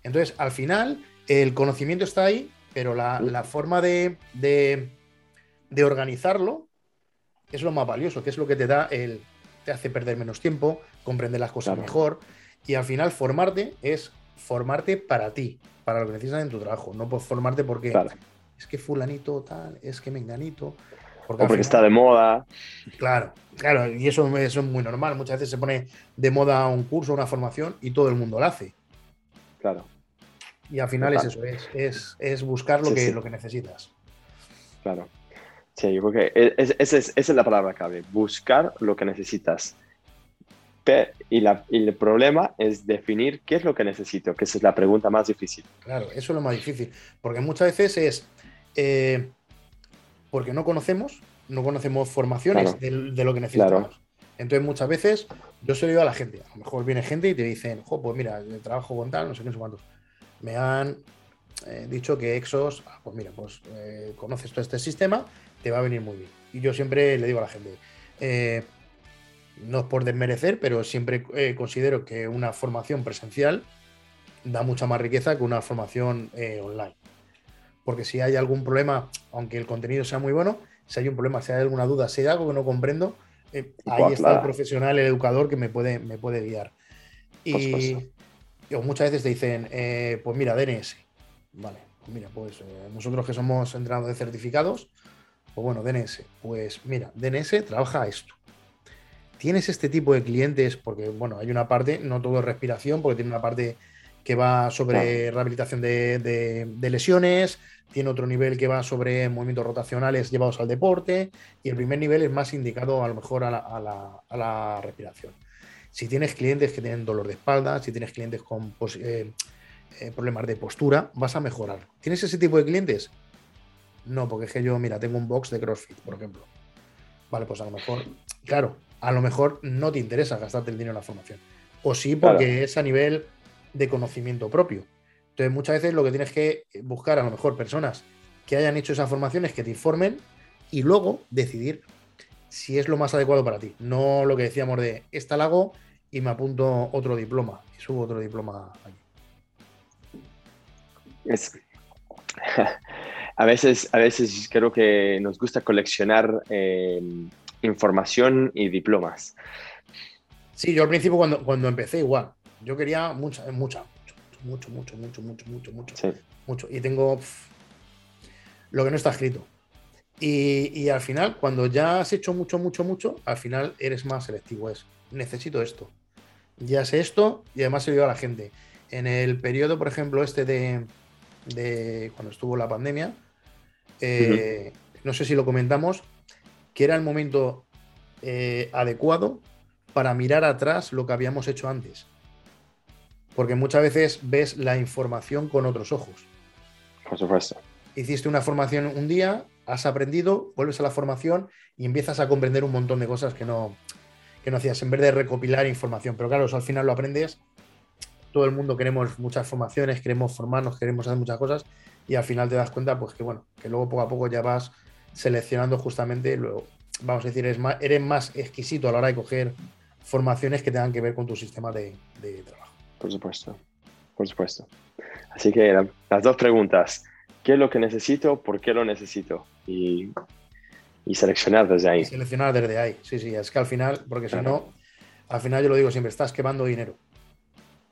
Speaker 1: Entonces, al final, el conocimiento está ahí, pero la, la forma de, de- de organizarlo es lo más valioso, que es lo que te da el. Te hace perder menos tiempo, comprender las cosas
Speaker 2: Claro.
Speaker 1: mejor. Y al final, formarte es formarte para ti, para lo que necesitas en tu trabajo. No por formarte porque
Speaker 2: Claro.
Speaker 1: es que fulanito tal, es que menganito.
Speaker 2: O
Speaker 1: al
Speaker 2: porque
Speaker 1: final-
Speaker 2: está de moda.
Speaker 1: Claro, claro, y eso, eso es muy normal. Muchas veces se pone de moda un curso, una formación y todo el mundo lo hace.
Speaker 2: Claro,
Speaker 1: Y al final
Speaker 2: Total.
Speaker 1: es eso, es, es, es buscar lo,
Speaker 2: Sí,
Speaker 1: que,
Speaker 2: sí.
Speaker 1: lo que necesitas.
Speaker 2: claro. Sí, yo creo que e, es- esa es, esa es la palabra clave. Buscar lo que necesitas. Y, la- y el problema es definir qué es lo que necesito, que esa es la pregunta más difícil.
Speaker 1: Claro, eso es lo más difícil. Porque muchas veces es eh, porque no conocemos, no conocemos formaciones
Speaker 2: Claro.
Speaker 1: de, de lo que necesitamos.
Speaker 2: Claro.
Speaker 1: Entonces, muchas veces yo se lo digo a la gente. A lo mejor viene gente y te dicen, jo, pues mira, yo trabajo con tal, no sé qué, no sé cuántos. Me han eh, dicho que Exos, ah, pues mira, pues eh, conoces todo este sistema, te va a venir muy bien. Y yo siempre le digo a la gente, eh, no es por desmerecer, pero siempre eh, considero que una formación presencial da mucha más riqueza que una formación eh, online. Porque si hay algún problema, aunque el contenido sea muy bueno, si hay un problema, si hay alguna duda, si hay algo que no comprendo, eh, ahí
Speaker 2: Pues,
Speaker 1: está el profesional, el educador que me puede, me puede guiar. Y,
Speaker 2: supuesto.
Speaker 1: y muchas veces te dicen, pues mira, DNS. Vale, pues mira, pues nosotros que somos entrenadores certificados, pues bueno, DNS. Pues mira, DNS trabaja esto. tienes este tipo de clientes, porque bueno, hay una parte, no todo es respiración, porque tiene una parte que va sobre rehabilitación de, lesiones, tiene otro nivel que va sobre movimientos rotacionales llevados al deporte, y el primer nivel es más indicado a lo mejor a la, respiración. Si tienes clientes que tienen dolor de espalda, si tienes clientes con pues, eh, eh, problemas de postura, vas a mejorar. ¿Tienes ese tipo de clientes? No, porque es que yo, mira, tengo un box de CrossFit, por ejemplo. Vale, pues a lo mejor, claro, a lo mejor no te interesa gastarte el dinero en la formación. O sí, porque es a nivel de conocimiento propio. Entonces, muchas veces lo que tienes que buscar, a lo mejor, personas que hayan hecho esas formaciones, que te informen y luego decidir si es lo más adecuado para ti. No lo que decíamos de esta la hago y me apunto otro diploma y subo otro diploma aquí.
Speaker 2: a, veces, a veces creo que nos gusta coleccionar eh, información y diplomas.
Speaker 1: Sí, yo al principio cuando, cuando empecé igual, yo quería mucha, mucha, mucho, mucho, mucho, mucho, mucho, mucho, mucho. Y tengo lo que no está escrito. Y, al final, cuando ya has hecho mucho, mucho, mucho, al final eres más selectivo. Es, necesito esto. Ya sé esto y además se lo a la gente. En el periodo, por ejemplo, este de, de cuando estuvo la pandemia, eh, no sé si lo comentamos, que era el momento eh, adecuado para mirar atrás lo que habíamos hecho antes. Porque muchas veces ves la información con otros ojos.
Speaker 2: Por supuesto.
Speaker 1: Hiciste una formación un día, has aprendido, vuelves a la formación y empiezas a comprender un montón de cosas que no, que no hacías en vez de recopilar información. Pero claro, al final lo aprendes. Todo el mundo queremos muchas formaciones, queremos formarnos, queremos hacer muchas cosas y al final te das cuenta, pues que bueno, que luego poco a poco ya vas seleccionando justamente, luego, vamos a decir, eres más, eres más exquisito a la hora de coger formaciones que tengan que ver con tu sistema de, trabajo.
Speaker 2: Por supuesto, por supuesto. Así que las dos preguntas. ¿Qué es lo que necesito? ¿Por qué lo necesito? Y, seleccionar desde ahí.
Speaker 1: seleccionar desde ahí, sí, sí. Es que al final, porque si no, al final yo lo digo siempre, estás quemando dinero.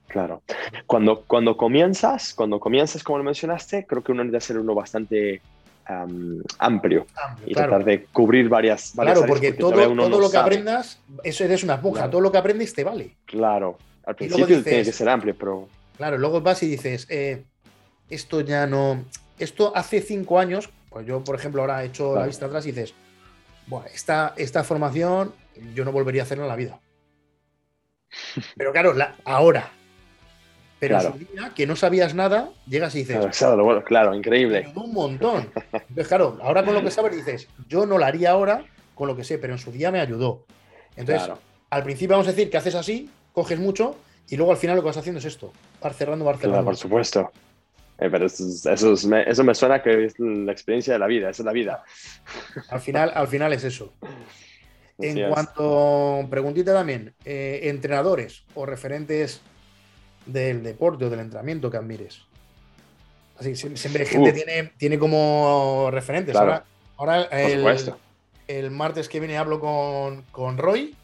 Speaker 2: Claro. Cuando, cuando comienzas, cuando comienzas, como lo mencionaste, creo que uno debe ser uno bastante amplio, y tratar de cubrir varias,
Speaker 1: varias Claro, porque todo, todo lo que aprendas, eso es una esponja, todo lo que aprendes te vale.
Speaker 2: Claro, al principio tiene que ser amplio, pero...
Speaker 1: Claro, luego vas y dices, eh, esto ya no... Esto hace cinco años, pues yo, por ejemplo, ahora he hecho la vista atrás y dices, bueno, esta, esta formación yo no volvería a hacerla en la vida. Pero claro, la, ahora, pero claro. en su día, que no sabías nada, llegas y dices.
Speaker 2: Claro, claro, increíble.
Speaker 1: un montón. Entonces, claro, ahora con lo que sabes dices, yo no lo haría ahora con lo que sé, pero en su día me ayudó. Entonces, al principio vamos a decir que haces así, coges mucho y luego al final lo que vas haciendo es esto: vas cerrando, vas cerrando.
Speaker 2: por supuesto. Eh, pero eso, me, suena que es la experiencia de la vida, esa es la vida.
Speaker 1: Al final, al final es eso. en cuanto, preguntita también, eh, entrenadores o referentes del deporte o del entrenamiento que admires. Así siempre gente tiene, tiene como referentes. Ahora, ahora el, martes que viene hablo con, con Roy.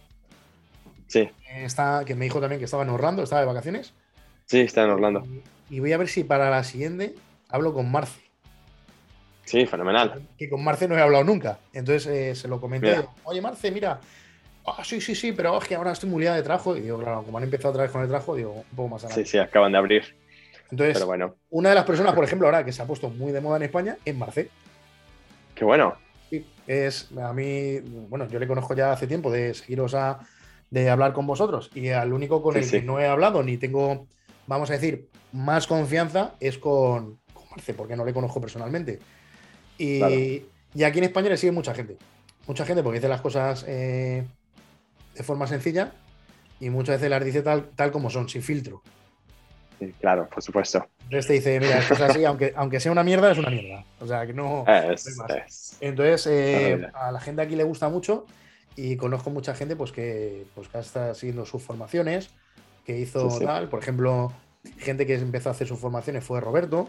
Speaker 2: Sí.
Speaker 1: Está, que me dijo también que estaba en Orlando, estaba de vacaciones.
Speaker 2: Sí, está en Orlando.
Speaker 1: Y, voy a ver si para la siguiente hablo con Marce.
Speaker 2: Sí, fenomenal.
Speaker 1: Que con Marce no he hablado nunca. Entonces eh, se lo comenté. Oye, Marce, mira, Ah, sí, sí, sí, pero es que ahora estoy muy liado de trabajo. Y digo, claro, como han empezado otra vez con el trabajo, digo, un poco más
Speaker 2: adelante. Sí, sí, acaban de abrir.
Speaker 1: Entonces, pero bueno. una de las personas, por ejemplo, ahora que se ha puesto muy de moda en España es Marce.
Speaker 2: Qué bueno.
Speaker 1: Sí, es a mí, bueno, yo le conozco ya hace tiempo de seguiros a, de hablar con vosotros. Y al único con el que no he hablado ni tengo, vamos a decir, más confianza es con, Marce, porque no le conozco personalmente. Y, y, aquí en España le sigue mucha gente. Mucha gente porque dice las cosas eh, de forma sencilla y muchas veces las dice tal, tal como son, sin filtro.
Speaker 2: claro, por supuesto.
Speaker 1: Entonces te dice, mira, esto es así, aunque, aunque sea una mierda, es una mierda. O sea, que no. Entonces, eh, a la gente aquí le gusta mucho y conozco mucha gente pues, que, pues, que está siguiendo sus formaciones, que hizo tal. Por ejemplo, gente que empezó a hacer sus formaciones fue Roberto,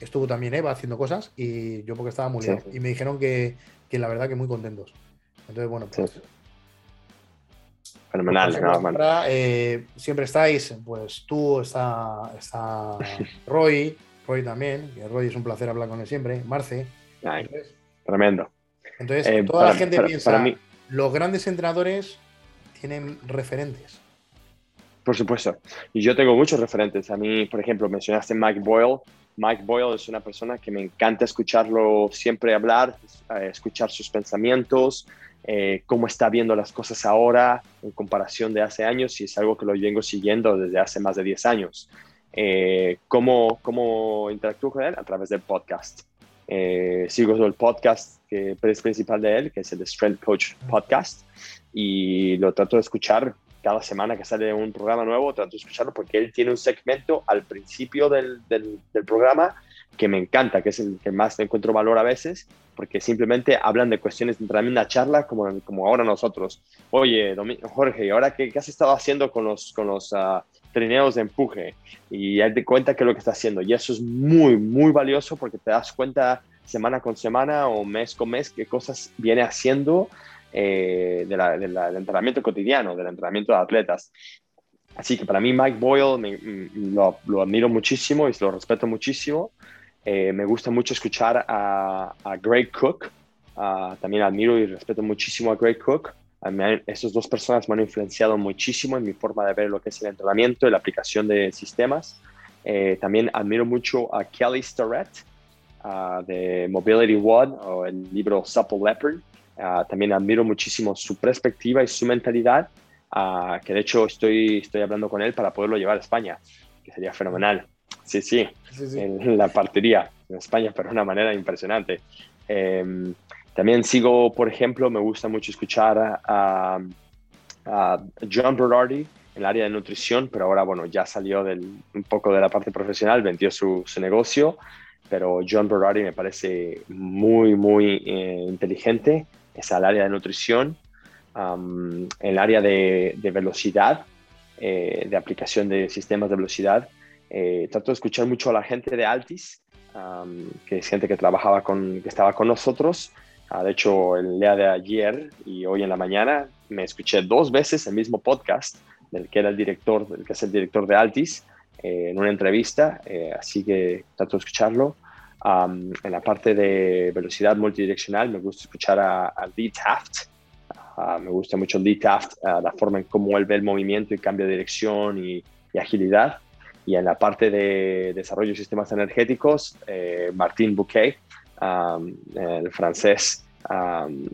Speaker 1: estuvo también Eva haciendo cosas y yo porque estaba muy liado. Y me dijeron que, que, la verdad que muy contentos. Entonces, bueno, pues
Speaker 2: Fenomenal,
Speaker 1: eh, siempre estáis, pues tú, está, está Roy, Roy también, que Roy es un placer hablar con él siempre, Marce.
Speaker 2: tremendo.
Speaker 1: Entonces, eh, toda la gente piensa, los grandes entrenadores tienen referentes.
Speaker 2: Por supuesto. Y yo tengo muchos referentes. A mí, por ejemplo, mencionaste Mike Boyle. Mike Boyle es una persona que me encanta escucharlo siempre hablar, eh, escuchar sus pensamientos, eh, cómo está viendo las cosas ahora en comparación de hace años y es algo que lo vengo siguiendo desde hace más de 10 años. Eh, ¿cómo, ¿Cómo interactúo con él? A través del podcast. Eh, sigo el podcast que es principal de él, que es el Strength Coach Podcast, y lo trato de escuchar cada semana que sale un programa nuevo, trato de escucharlo porque él tiene un segmento al principio del, del, programa que me encanta, que es el que más encuentro valor a veces, porque simplemente hablan de cuestiones de una charla como, como ahora nosotros. Oye, Jorge, ¿y ahora qué, qué, has estado haciendo con los, con los uh, trineos de empuje? Y te cuenta qué es lo que está haciendo. Y eso es muy, muy valioso porque te das cuenta semana con semana o mes con mes qué cosas viene haciendo eh, del entrenamiento cotidiano, del entrenamiento de atletas. Así que para mí Mike Boyle mm, lo, lo, admiro muchísimo y lo respeto muchísimo. Eh, me gusta mucho escuchar a, a Greg Cook. Uh, también admiro y respeto muchísimo a Greg Cook. Esas dos personas me han influenciado muchísimo en mi forma de ver lo que es el entrenamiento y la aplicación de sistemas. Eh, también admiro mucho a Kelly Starrett uh, de Mobility One o el libro Supple Leopard. Uh, también admiro muchísimo su perspectiva y su mentalidad, que de hecho estoy, estoy hablando con él para poderlo llevar a España, que sería fenomenal. Sí, sí, sí, sí. en la partería en España, pero de una manera impresionante. Eh, también sigo, por ejemplo, me gusta mucho escuchar a, a John Berardi en el área de nutrición, pero ahora, bueno, ya salió del, un poco de la parte profesional, vendió su, su negocio, pero John Berardi me parece muy, muy eh, inteligente es el área de nutrición, um, el área de, de velocidad, eh, de aplicación de sistemas de velocidad. Eh, trato de escuchar mucho a la gente de Altis, um, que es gente que trabajaba con, que estaba con nosotros. Uh, de hecho, el día de ayer y hoy en la mañana me escuché dos veces el mismo podcast del que era el director, del que es el director de Altis, eh, en una entrevista, eh, así que trato de escucharlo. Um, en la parte de velocidad multidireccional me gusta escuchar a, a Lee Taft. Uh, me gusta mucho Lee Taft, uh, la forma en cómo él ve el movimiento y cambio de dirección y, y agilidad. Y en la parte de desarrollo de sistemas energéticos, eh, Martin Bouquet, um, el francés um,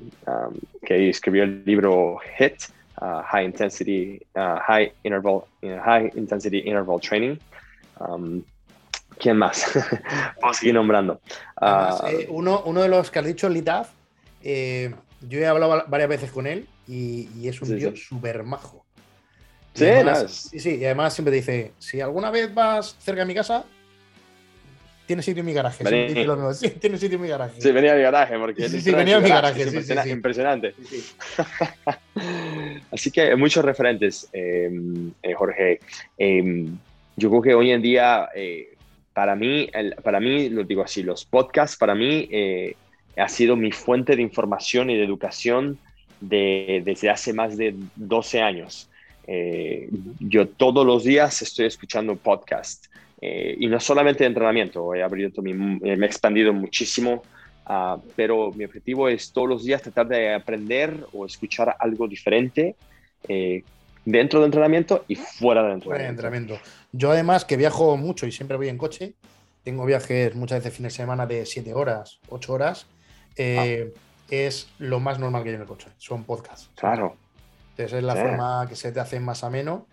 Speaker 2: que escribió el libro HIT, uh, High Intensity, High Interval, High Intensity Interval Training. ¿Quién más? A seguir nombrando.
Speaker 1: Además, uh, eh, uno, uno, de los que has dicho, Litaf, eh, yo he hablado varias veces con él y, y es un sí, tío súper sí. majo.
Speaker 2: Sí,
Speaker 1: además, sí, sí, y además siempre dice, si alguna vez vas cerca de mi casa, tiene sitio en mi garaje.
Speaker 2: Vení.
Speaker 1: Lo sí, tiene sitio en mi garaje.
Speaker 2: Sí, venía a mi garaje, porque
Speaker 1: sí, sí, venía a mi garaje. Sí,
Speaker 2: impresionante. impresionante. Así que muchos referentes, eh, eh, Jorge. Eh, yo creo que hoy en día eh, para mí, el, para mí, lo digo así, los podcasts para mí eh, ha sido mi fuente de información y de educación de, desde hace más de 12 años. Eh, yo todos los días estoy escuchando podcast eh, y no solamente de entrenamiento, he, abierto mi, me he expandido muchísimo, uh, pero mi objetivo es todos los días tratar de aprender o escuchar algo diferente eh, dentro del entrenamiento y fuera del entrenamiento.
Speaker 1: Entrenamiento. Yo además que viajo mucho y siempre voy en coche, tengo viajes muchas veces fines de semana de 7 horas, 8 horas, eh, ah. es lo más normal que hay en el coche, son podcasts.
Speaker 2: Claro.
Speaker 1: Entonces es la
Speaker 2: sí.
Speaker 1: forma que se te hace más ameno,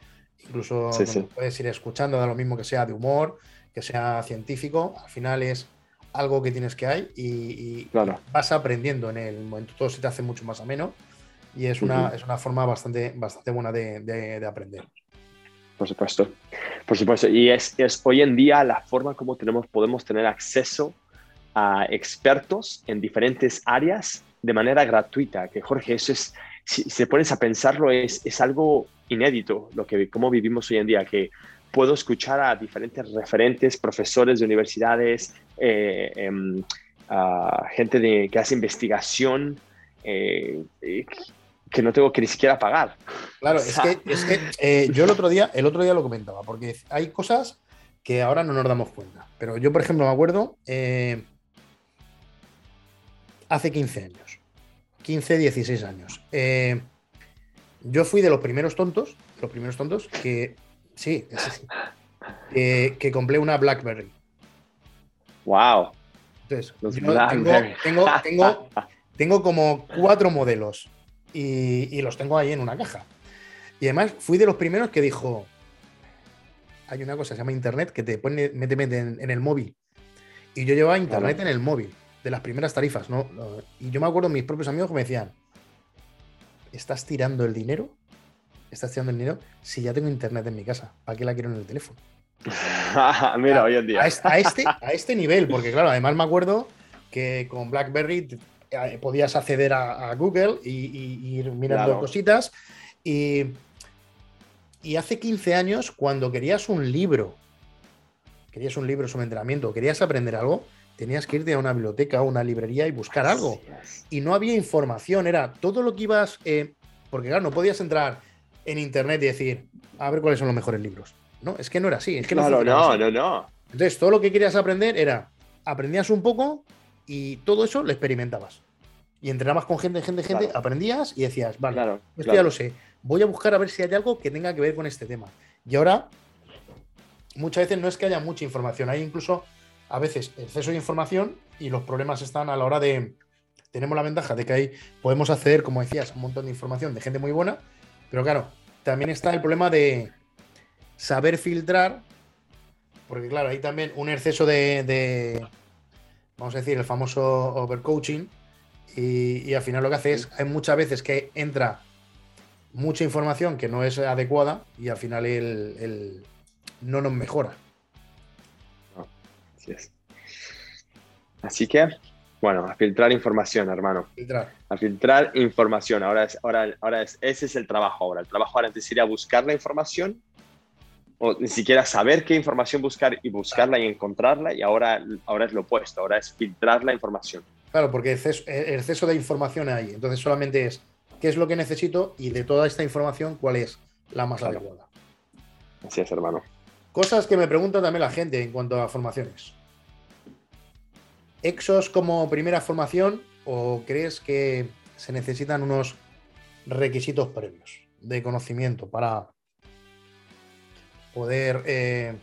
Speaker 1: incluso
Speaker 2: sí, sí.
Speaker 1: puedes ir escuchando, da lo mismo que sea de humor, que sea científico, al final es algo que tienes que hay y, y
Speaker 2: claro.
Speaker 1: vas aprendiendo en el momento, todo se te hace mucho más ameno y es una, uh -huh. es una forma bastante, bastante buena de, de, de, aprender.
Speaker 2: Por supuesto, por supuesto. Y es, es, hoy en día la forma como tenemos, podemos tener acceso a expertos en diferentes áreas de manera gratuita, que Jorge, eso es, si, si se pones a pensarlo, es, es algo inédito, lo que, cómo vivimos hoy en día, que puedo escuchar a diferentes referentes, profesores de universidades, eh, eh, a gente de, que hace investigación, eh, que no tengo que ni siquiera pagar.
Speaker 1: Claro, o sea, es que, es que eh, yo el otro, día, el otro día lo comentaba, porque hay cosas que ahora no nos damos cuenta. Pero yo, por ejemplo, me acuerdo eh, hace 15 años, 15, 16 años. Eh, yo fui de los primeros tontos, los primeros tontos que, sí, sí, que, que compré una BlackBerry.
Speaker 2: Wow.
Speaker 1: Entonces, tengo, tengo, tengo, como cuatro modelos y, y, los tengo ahí en una caja. Y además fui de los primeros que dijo, hay una cosa se llama Internet que te pone, mete, mete en, el móvil. Y yo llevaba Internet en el móvil, de las primeras tarifas, ¿no? Y yo me acuerdo mis propios amigos que me decían, ¿estás tirando el dinero? ¿Estás tirando el dinero? Si ya tengo Internet en mi casa, ¿para qué la quiero en el teléfono?
Speaker 2: Mira, hoy en día.
Speaker 1: A, este, a este nivel, porque claro, además me acuerdo que con BlackBerry eh, podías acceder a, Google y, ir mirando cositas. Y, y hace 15 años, cuando querías un libro, querías un libro sobre entrenamiento, querías aprender algo, tenías que irte a una biblioteca o una librería y buscar algo. Y no había información, era todo lo que ibas. Eh, porque claro, no podías entrar en internet y decir, a ver cuáles son los mejores libros. No, es que no era así. Es que
Speaker 2: no, no, no, no, no.
Speaker 1: Entonces, todo lo que querías aprender era, aprendías un poco y todo eso lo experimentabas. Y entrenabas con gente, gente, gente, aprendías y decías, vale, esto ya lo sé. Voy a buscar a ver si hay algo que tenga que ver con este tema. Y ahora, muchas veces no es que haya mucha información, hay incluso a veces exceso de información y los problemas están a la hora de. Tenemos la ventaja de que ahí podemos acceder, como decías, un montón de información de gente muy buena, pero claro, también está el problema de saber filtrar, porque claro, hay también un exceso de, vamos a decir, el famoso overcoaching, y, y al final lo que hace es, hay muchas veces que entra mucha información que no es adecuada y al final el, no nos mejora.
Speaker 2: Así es. Así que, bueno, a filtrar información, hermano. A filtrar información. Ahora es, ahora, ahora es, ese es el trabajo ahora. El trabajo ahora antes sería buscar la información o ni siquiera saber qué información buscar y buscarla y encontrarla y ahora, ahora es lo opuesto, ahora es filtrar la información.
Speaker 1: Claro, porque el exceso de información hay, entonces solamente es qué es lo que necesito y de toda esta información cuál es la más adecuada.
Speaker 2: Así es, hermano.
Speaker 1: Cosas que me pregunta también la gente en cuanto a formaciones. ¿Exos como primera formación o crees que se necesitan unos requisitos previos de conocimiento para poder eh,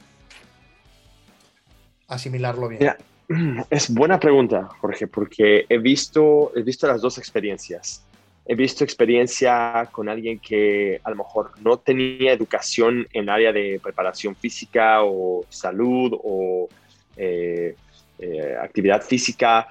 Speaker 1: asimilarlo bien?
Speaker 2: es buena pregunta, Jorge, porque he visto, he visto las dos experiencias. He visto experiencia con alguien que a lo mejor no tenía educación en área de preparación física o salud o eh, eh, actividad física.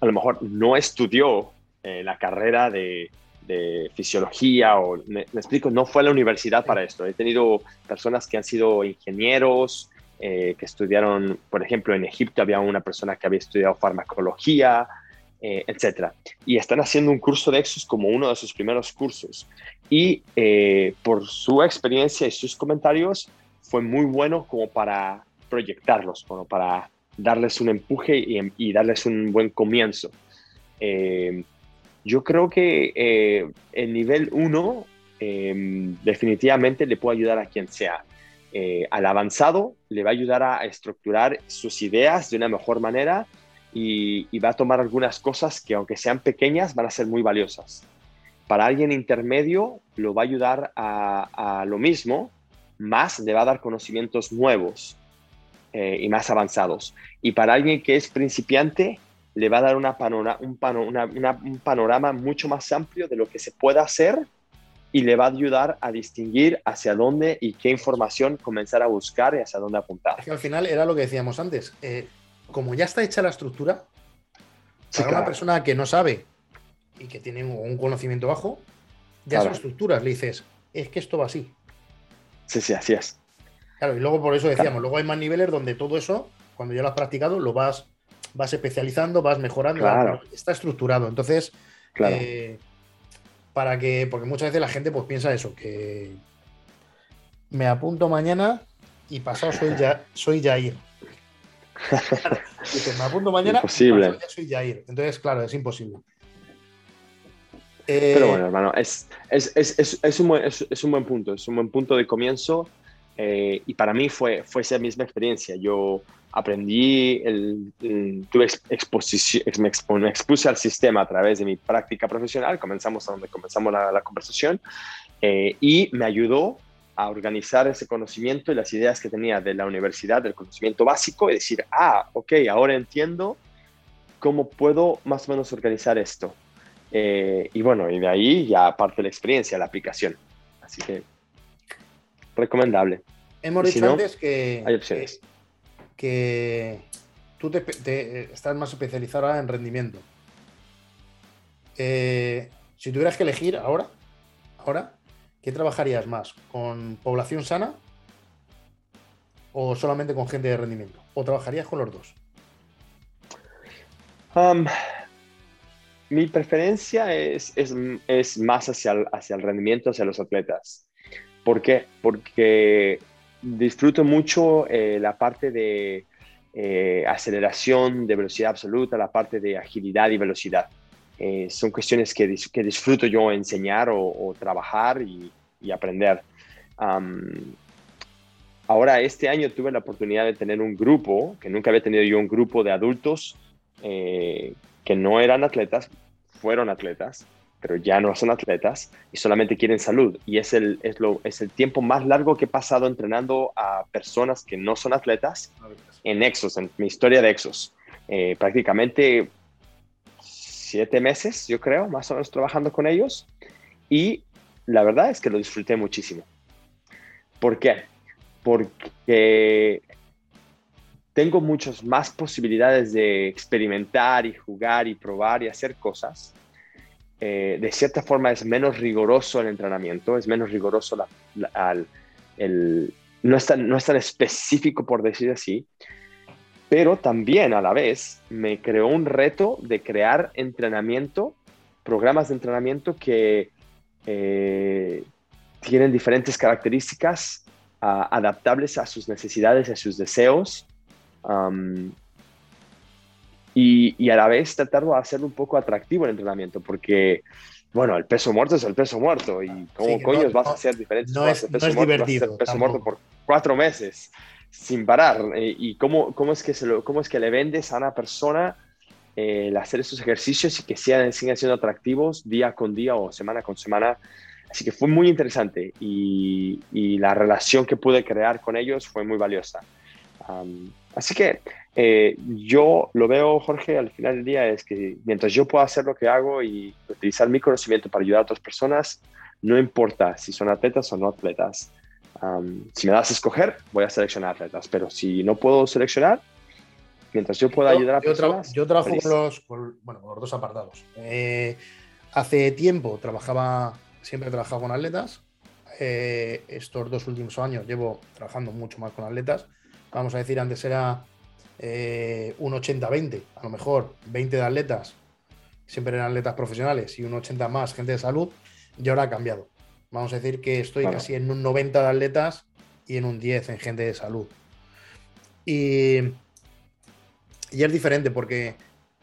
Speaker 2: A lo mejor no estudió la carrera de, de fisiología o, me, explico, no fue a la universidad para esto. He tenido personas que han sido ingenieros, eh, que estudiaron, por ejemplo, en Egipto había una persona que había estudiado farmacología, eh, etc. Y están haciendo un curso de Exos como uno de sus primeros cursos. Y eh, por su experiencia y sus comentarios, fue muy bueno como para proyectarlos, como para darles un empuje y, y darles un buen comienzo. Eh, yo creo que eh, el nivel 1 em, definitivamente le puede ayudar a quien sea. Eh, al avanzado le va a ayudar a estructurar sus ideas de una mejor manera y, va a tomar algunas cosas que aunque sean pequeñas van a ser muy valiosas. Para alguien intermedio lo va a ayudar a, lo mismo, más le va a dar conocimientos nuevos eh, y más avanzados. Y para alguien que es principiante, le va a dar una un, un panorama mucho más amplio de lo que se puede hacer y le va a ayudar a distinguir hacia dónde y qué información comenzar a buscar y hacia dónde apuntar.
Speaker 1: al final era lo que decíamos antes. Eh, como ya está hecha la estructura, para una persona que no sabe y que tiene un conocimiento bajo, ya son estructuras. Le dices, es que esto va así.
Speaker 2: Sí, sí, así es.
Speaker 1: Claro, y luego por eso decíamos, luego hay más niveles donde todo eso, cuando ya lo has practicado, lo vas vas especializando, vas mejorando, está estructurado. Entonces, eh, para que, porque muchas veces la gente pues piensa eso, que me apunto mañana y pasado soy ya soy Jair. Me apunto mañana
Speaker 2: imposible.
Speaker 1: ya soy Jair. Entonces, claro, es imposible.
Speaker 2: Pero bueno, hermano, es, es, un buen, es, un buen punto, es un buen punto de comienzo. Eh, y para mí fue, fue esa misma experiencia. Yo aprendí, el, tuve exposición, me, expuse al sistema a través de mi práctica profesional, comenzamos a donde comenzamos la, conversación, eh, y me ayudó a organizar ese conocimiento y las ideas que tenía de la universidad, del conocimiento básico, y decir, ah, ok, ahora entiendo cómo puedo más o menos organizar esto. Eh, y bueno, y de ahí ya parte la experiencia, la aplicación. Así que recomendable.
Speaker 1: Hemos dicho antes que, que, tú te, estás más especializado en rendimiento. Eh, si tuvieras que elegir ahora, ahora, ¿qué trabajarías más? ¿Con población sana o solamente con gente de rendimiento? ¿O trabajarías con los dos?
Speaker 2: Mi preferencia es, es, más hacia el, hacia el rendimiento, hacia los atletas. ¿Por qué? Porque disfruto mucho eh, la parte de eh, aceleración, de velocidad absoluta, la parte de agilidad y velocidad. Eh, son cuestiones que, que, disfruto yo enseñar o, trabajar y, aprender. ahora, este año tuve la oportunidad de tener un grupo, que nunca había tenido yo un grupo de adultos que no eran atletas, fueron atletas, pero ya no son atletas y solamente quieren salud. Y es el, es, lo, es el tiempo más largo que he pasado entrenando a personas que no son atletas en Exos, en mi historia de Exos. Eh, prácticamente siete meses, yo creo, más o menos trabajando con ellos. Y la verdad es que lo disfruté muchísimo. ¿Por qué? Porque tengo muchas más posibilidades de experimentar y jugar y probar y hacer cosas eh, de cierta forma es menos riguroso el entrenamiento, es menos riguroso el, no, es tan, no es tan específico por decir así, pero también a la vez me creó un reto de crear entrenamiento, programas de entrenamiento que eh, tienen diferentes características adaptables a sus necesidades, a sus deseos. Y, a la vez tratar de hacerlo un poco atractivo el entrenamiento, porque, bueno, el peso muerto es el peso muerto y cómo coños vas a hacer diferentes
Speaker 1: no es,
Speaker 2: peso
Speaker 1: no es divertido.
Speaker 2: el peso muerto por cuatro meses sin parar. Eh, ¿Y cómo, cómo, es que se lo, cómo es que le vendes a una persona eh, el hacer esos ejercicios y que sean, sigan siendo atractivos día con día o semana con semana? Así que fue muy interesante y, la relación que pude crear con ellos fue muy valiosa. así que eh, yo lo veo, Jorge, al final del día es que mientras yo pueda hacer lo que hago y utilizar mi conocimiento para ayudar a otras personas, no importa si son atletas o no atletas. Si me das a escoger, voy a seleccionar atletas, pero si no puedo seleccionar, mientras yo pueda ayudar a
Speaker 1: yo personas. yo trabajo con los, bueno, con los, dos apartados. Eh, hace tiempo trabajaba, siempre he trabajado con atletas. Eh, estos dos últimos años llevo trabajando mucho más con atletas. Vamos a decir, antes era eh, un 80-20, a lo mejor 20 de atletas, siempre eran atletas profesionales, y un 80 más gente de salud, y ahora ha cambiado. Vamos a decir que estoy casi en un 90 de atletas y en un 10 en gente de salud. Y, y es diferente porque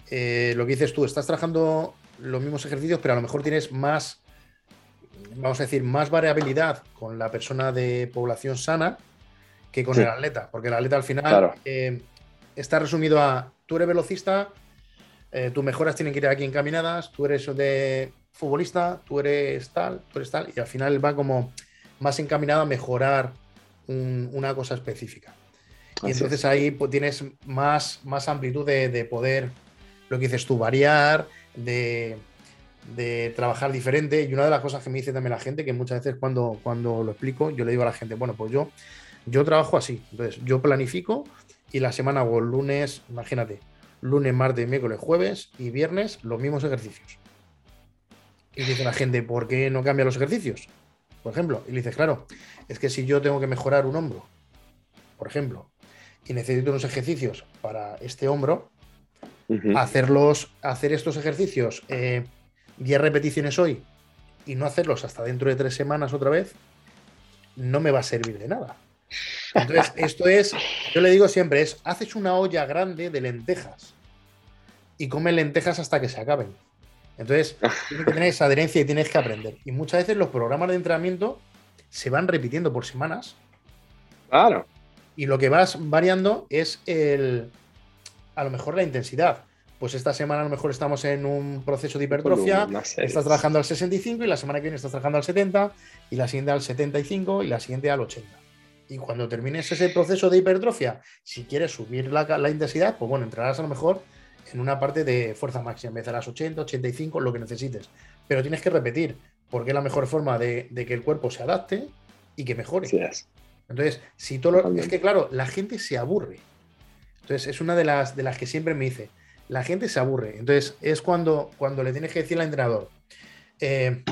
Speaker 1: eh, lo que dices tú, estás trabajando los mismos ejercicios, pero a lo mejor tienes más, vamos a decir, más variabilidad con la persona de población sana que con el atleta, porque el atleta al final eh, está resumido a tú eres velocista, eh, tus mejoras tienen que ir aquí encaminadas, tú eres de futbolista, tú eres tal, tú eres tal, y al final va como más encaminado a mejorar una cosa específica. Y entonces ahí pues, tienes más, más amplitud de, poder, lo que dices tú, variar, de, trabajar diferente. Y una de las cosas que me dice también la gente, que muchas veces cuando, cuando lo explico, yo le digo a la gente, bueno, pues yo, yo trabajo así. Entonces, yo planifico y la semana hago lunes, imagínate, lunes, martes, miércoles, jueves y viernes los mismos ejercicios. Y dice la gente, ¿por qué no cambian los ejercicios? Por ejemplo, y le dices, claro, es que si yo tengo que mejorar un hombro, por ejemplo, y necesito unos ejercicios para este hombro, hacerlos, hacer estos ejercicios 10 eh, repeticiones hoy y no hacerlos hasta dentro de tres semanas otra vez, no me va a servir de nada. Entonces, esto es, yo le digo siempre, es, haces una olla grande de lentejas y come lentejas hasta que se acaben. Entonces, tienes que tener esa adherencia y tienes que aprender. Y muchas veces los programas de entrenamiento se van repitiendo por semanas.
Speaker 2: Claro.
Speaker 1: Y lo que vas variando es el, a lo mejor la intensidad. Pues esta semana a lo mejor estamos en un proceso de hipertrofia, estás trabajando al 65 y la semana que viene estás trabajando al 70 y la siguiente al 75 y la siguiente al 80. Y cuando termines ese proceso de hipertrofia, si quieres subir la, la intensidad, pues bueno, entrarás a lo mejor en una parte de fuerza máxima, empezarás 80, 85, lo que necesites. Pero tienes que repetir, porque es la mejor forma de, que el cuerpo se adapte y que mejore. Entonces, si todo lo, es que claro, la gente se aburre. Entonces, es una de las, de las que siempre me dice, la gente se aburre. Entonces, es cuando, cuando le tienes que decir al entrenador, eh,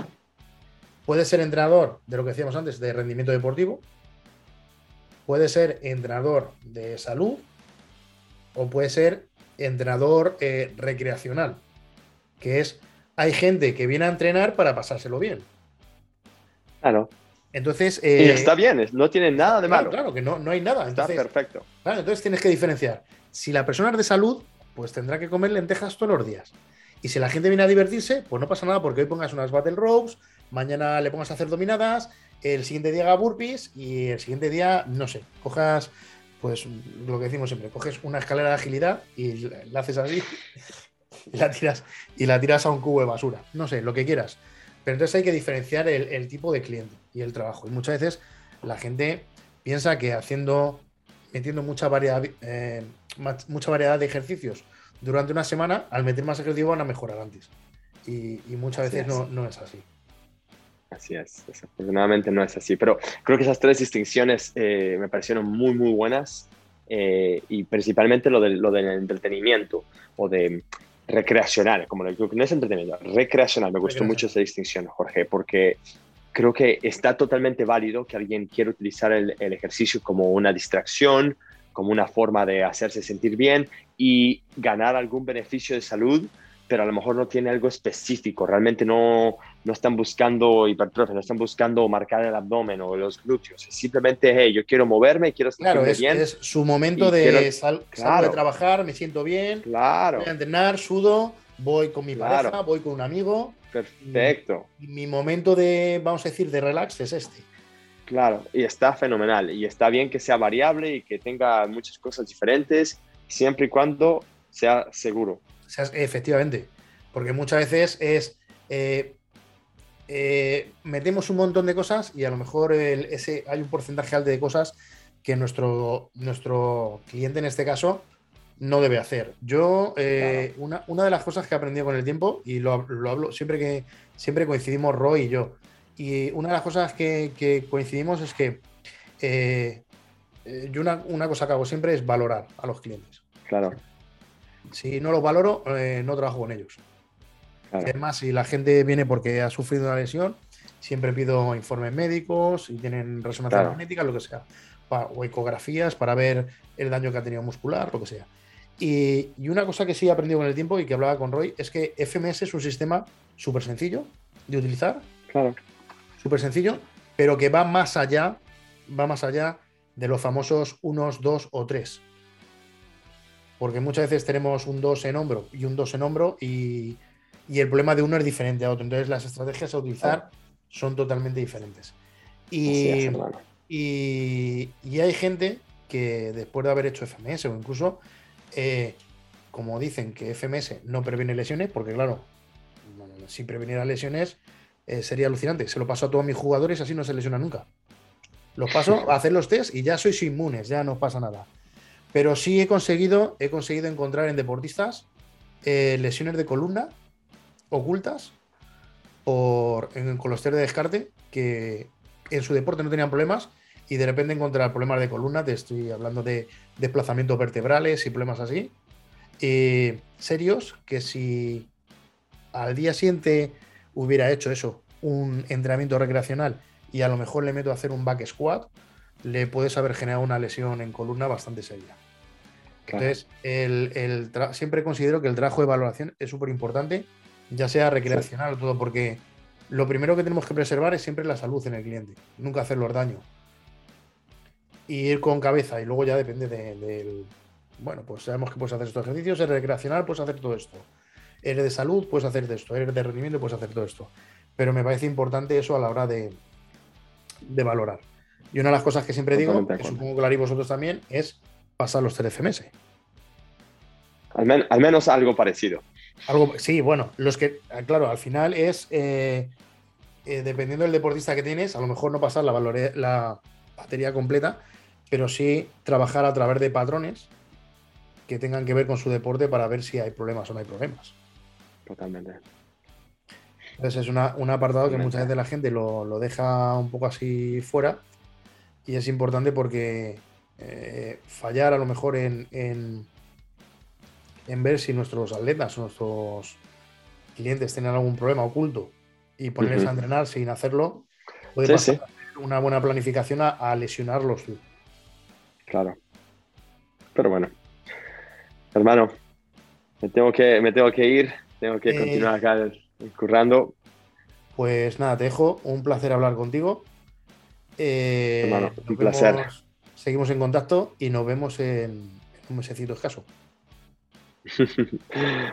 Speaker 1: puede ser entrenador de lo que decíamos antes, de rendimiento deportivo, puede ser entrenador de salud o puede ser entrenador eh, recreacional, que es, hay gente que viene a entrenar para pasárselo bien.
Speaker 2: Claro.
Speaker 1: Entonces.
Speaker 2: y está bien, no tiene nada de malo.
Speaker 1: Claro, que no, no hay nada.
Speaker 2: está perfecto.
Speaker 1: entonces tienes que diferenciar. Si la persona es de salud, pues tendrá que comer lentejas todos los días. Y si la gente viene a divertirse, pues no pasa nada porque hoy pongas unas battle ropes, mañana le pongas a hacer dominadas, el siguiente día haga burpees y el siguiente día, no sé, cojas, pues lo que decimos siempre, coges una escalera de agilidad y la haces así y la tiras, y la tiras a un cubo de basura. No sé, lo que quieras. Pero entonces hay que diferenciar el, tipo de cliente y el trabajo. Y muchas veces la gente piensa que haciendo, metiendo mucha variedad, eh, mucha variedad de ejercicios durante una semana, al meter más ejercicio van a mejorar antes. Y, muchas veces no, no, es así.
Speaker 2: Así es, desafortunadamente no es así. Pero creo que esas tres distinciones eh, me parecieron muy, muy buenas. Eh, y principalmente lo, de, lo del entretenimiento o de recreacional, como lo que no es entretenimiento, recreacional. Me gustó mucho esa distinción, Jorge, porque creo que está totalmente válido que alguien quiera utilizar el, ejercicio como una distracción, como una forma de hacerse sentir bien y ganar algún beneficio de salud, pero a lo mejor no tiene algo específico. Realmente no, no están buscando hipertrofia, no están buscando marcar el abdomen o los glúteos. simplemente, hey, yo quiero moverme, quiero
Speaker 1: estar claro, es, bien. es su momento de salir de trabajar, me siento bien,
Speaker 2: claro.
Speaker 1: voy a entrenar, sudo, voy con mi pareja, voy con un amigo.
Speaker 2: Perfecto.
Speaker 1: Y, mi momento de, vamos a decir, de relax es este.
Speaker 2: Claro, y está fenomenal. Y está bien que sea variable y que tenga muchas cosas diferentes, siempre y cuando sea seguro.
Speaker 1: Efectivamente, porque muchas veces es, eh, eh, metemos un montón de cosas y a lo mejor ese, hay un porcentaje alto de cosas que nuestro, nuestro cliente en este caso no debe hacer. Yo, eh, una, de las cosas que he aprendido con el tiempo, y lo, hablo siempre que siempre coincidimos Roy y yo, y una de las cosas que, coincidimos es que eh, yo una, cosa que hago siempre es valorar a los clientes.
Speaker 2: Claro.
Speaker 1: Si no los valoro, no trabajo con ellos. Además, si la gente viene porque ha sufrido una lesión, siempre pido informes médicos, si tienen resonancia magnética, lo que sea, o ecografías para ver el daño que ha tenido muscular, lo que sea. Y, una cosa que sí he aprendido con el tiempo y que hablaba con Roy es que FMS es un sistema súper sencillo de utilizar.
Speaker 2: Claro.
Speaker 1: Súper sencillo, pero que va más allá, va más allá de los famosos unos, dos o tres. Porque muchas veces tenemos un 2 en hombro y un 2 en hombro y y el problema de uno es diferente a otro. Entonces las estrategias a utilizar son totalmente diferentes. Y, y, hay gente que después de haber hecho FMS o incluso, eh, como dicen que FMS no previene lesiones, porque claro, si previniera lesiones eh, sería alucinante. Se lo paso a todos mis jugadores, así no se lesiona nunca. Los paso a hacer los test y ya sois inmunes, ya no pasa nada. Pero sí he conseguido, he conseguido encontrar en deportistas eh, lesiones de columna ocultas por, en, con los de descarte que en su deporte no tenían problemas y de repente encontrar problemas de columna, te estoy hablando de desplazamientos vertebrales y problemas así, eh, serios, que si al día siguiente hubiera hecho eso, un entrenamiento recreacional y a lo mejor le meto a hacer un back squat, le puedes haber generado una lesión en columna bastante seria. Entonces, el, siempre considero que el trabajo de valoración es súper importante ya sea recreacional o todo, porque lo primero que tenemos que preservar es siempre la salud en el cliente, nunca hacerlo daño. Y ir con cabeza, y luego ya depende del. bueno, pues sabemos que puedes hacer estos ejercicios, eres recreacional, puedes hacer todo esto. Eres de salud, puedes hacer esto. Eres de rendimiento, puedes hacer todo esto. Pero me parece importante eso a la hora de, de valorar. Y una de las cosas que siempre digo, que supongo que lo haréis vosotros también, es pasar los TFMS.
Speaker 2: Al, al menos algo parecido.
Speaker 1: Algo, sí, bueno, los que, claro, al final es, eh, eh, dependiendo del deportista que tienes, a lo mejor no pasar la, la batería completa, pero sí trabajar a través de patrones que tengan que ver con su deporte para ver si hay problemas o no hay problemas.
Speaker 2: Totalmente.
Speaker 1: Entonces es un apartado que muchas veces la gente lo, deja un poco así fuera y es importante porque eh, fallar a lo mejor en, en, ver si nuestros atletas o nuestros clientes tienen algún problema oculto y ponerles a entrenar sin hacerlo puede pasar una buena planificación a, lesionarlos.
Speaker 2: Claro. Pero bueno. Hermano, me tengo que, me tengo que ir, tengo que eh, continuar acá currando.
Speaker 1: Pues nada, te dejo. Un placer hablar contigo.
Speaker 2: Eh, un placer.
Speaker 1: Seguimos en contacto y nos vemos en, un mesecito escaso.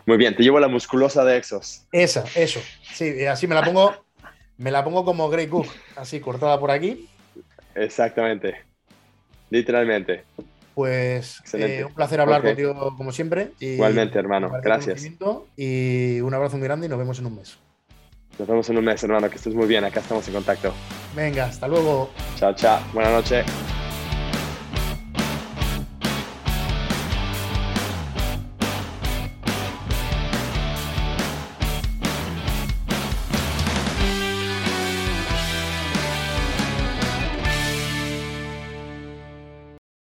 Speaker 2: Muy bien, te llevo la musculosa de Exos.
Speaker 1: Esa, eso. Sí, así me la pongo, me la pongo como Grey Cook, así cortada por aquí.
Speaker 2: Exactamente. Literalmente.
Speaker 1: Pues eh, un placer hablar contigo como siempre.
Speaker 2: Igualmente, hermano. Gracias.
Speaker 1: Y un abrazo muy grande y nos vemos en un mes.
Speaker 2: Nos vemos en un mes, hermano. Que estés muy bien. Acá estamos en contacto.
Speaker 1: Venga, hasta luego.
Speaker 2: Chao, chao. Buenas noches.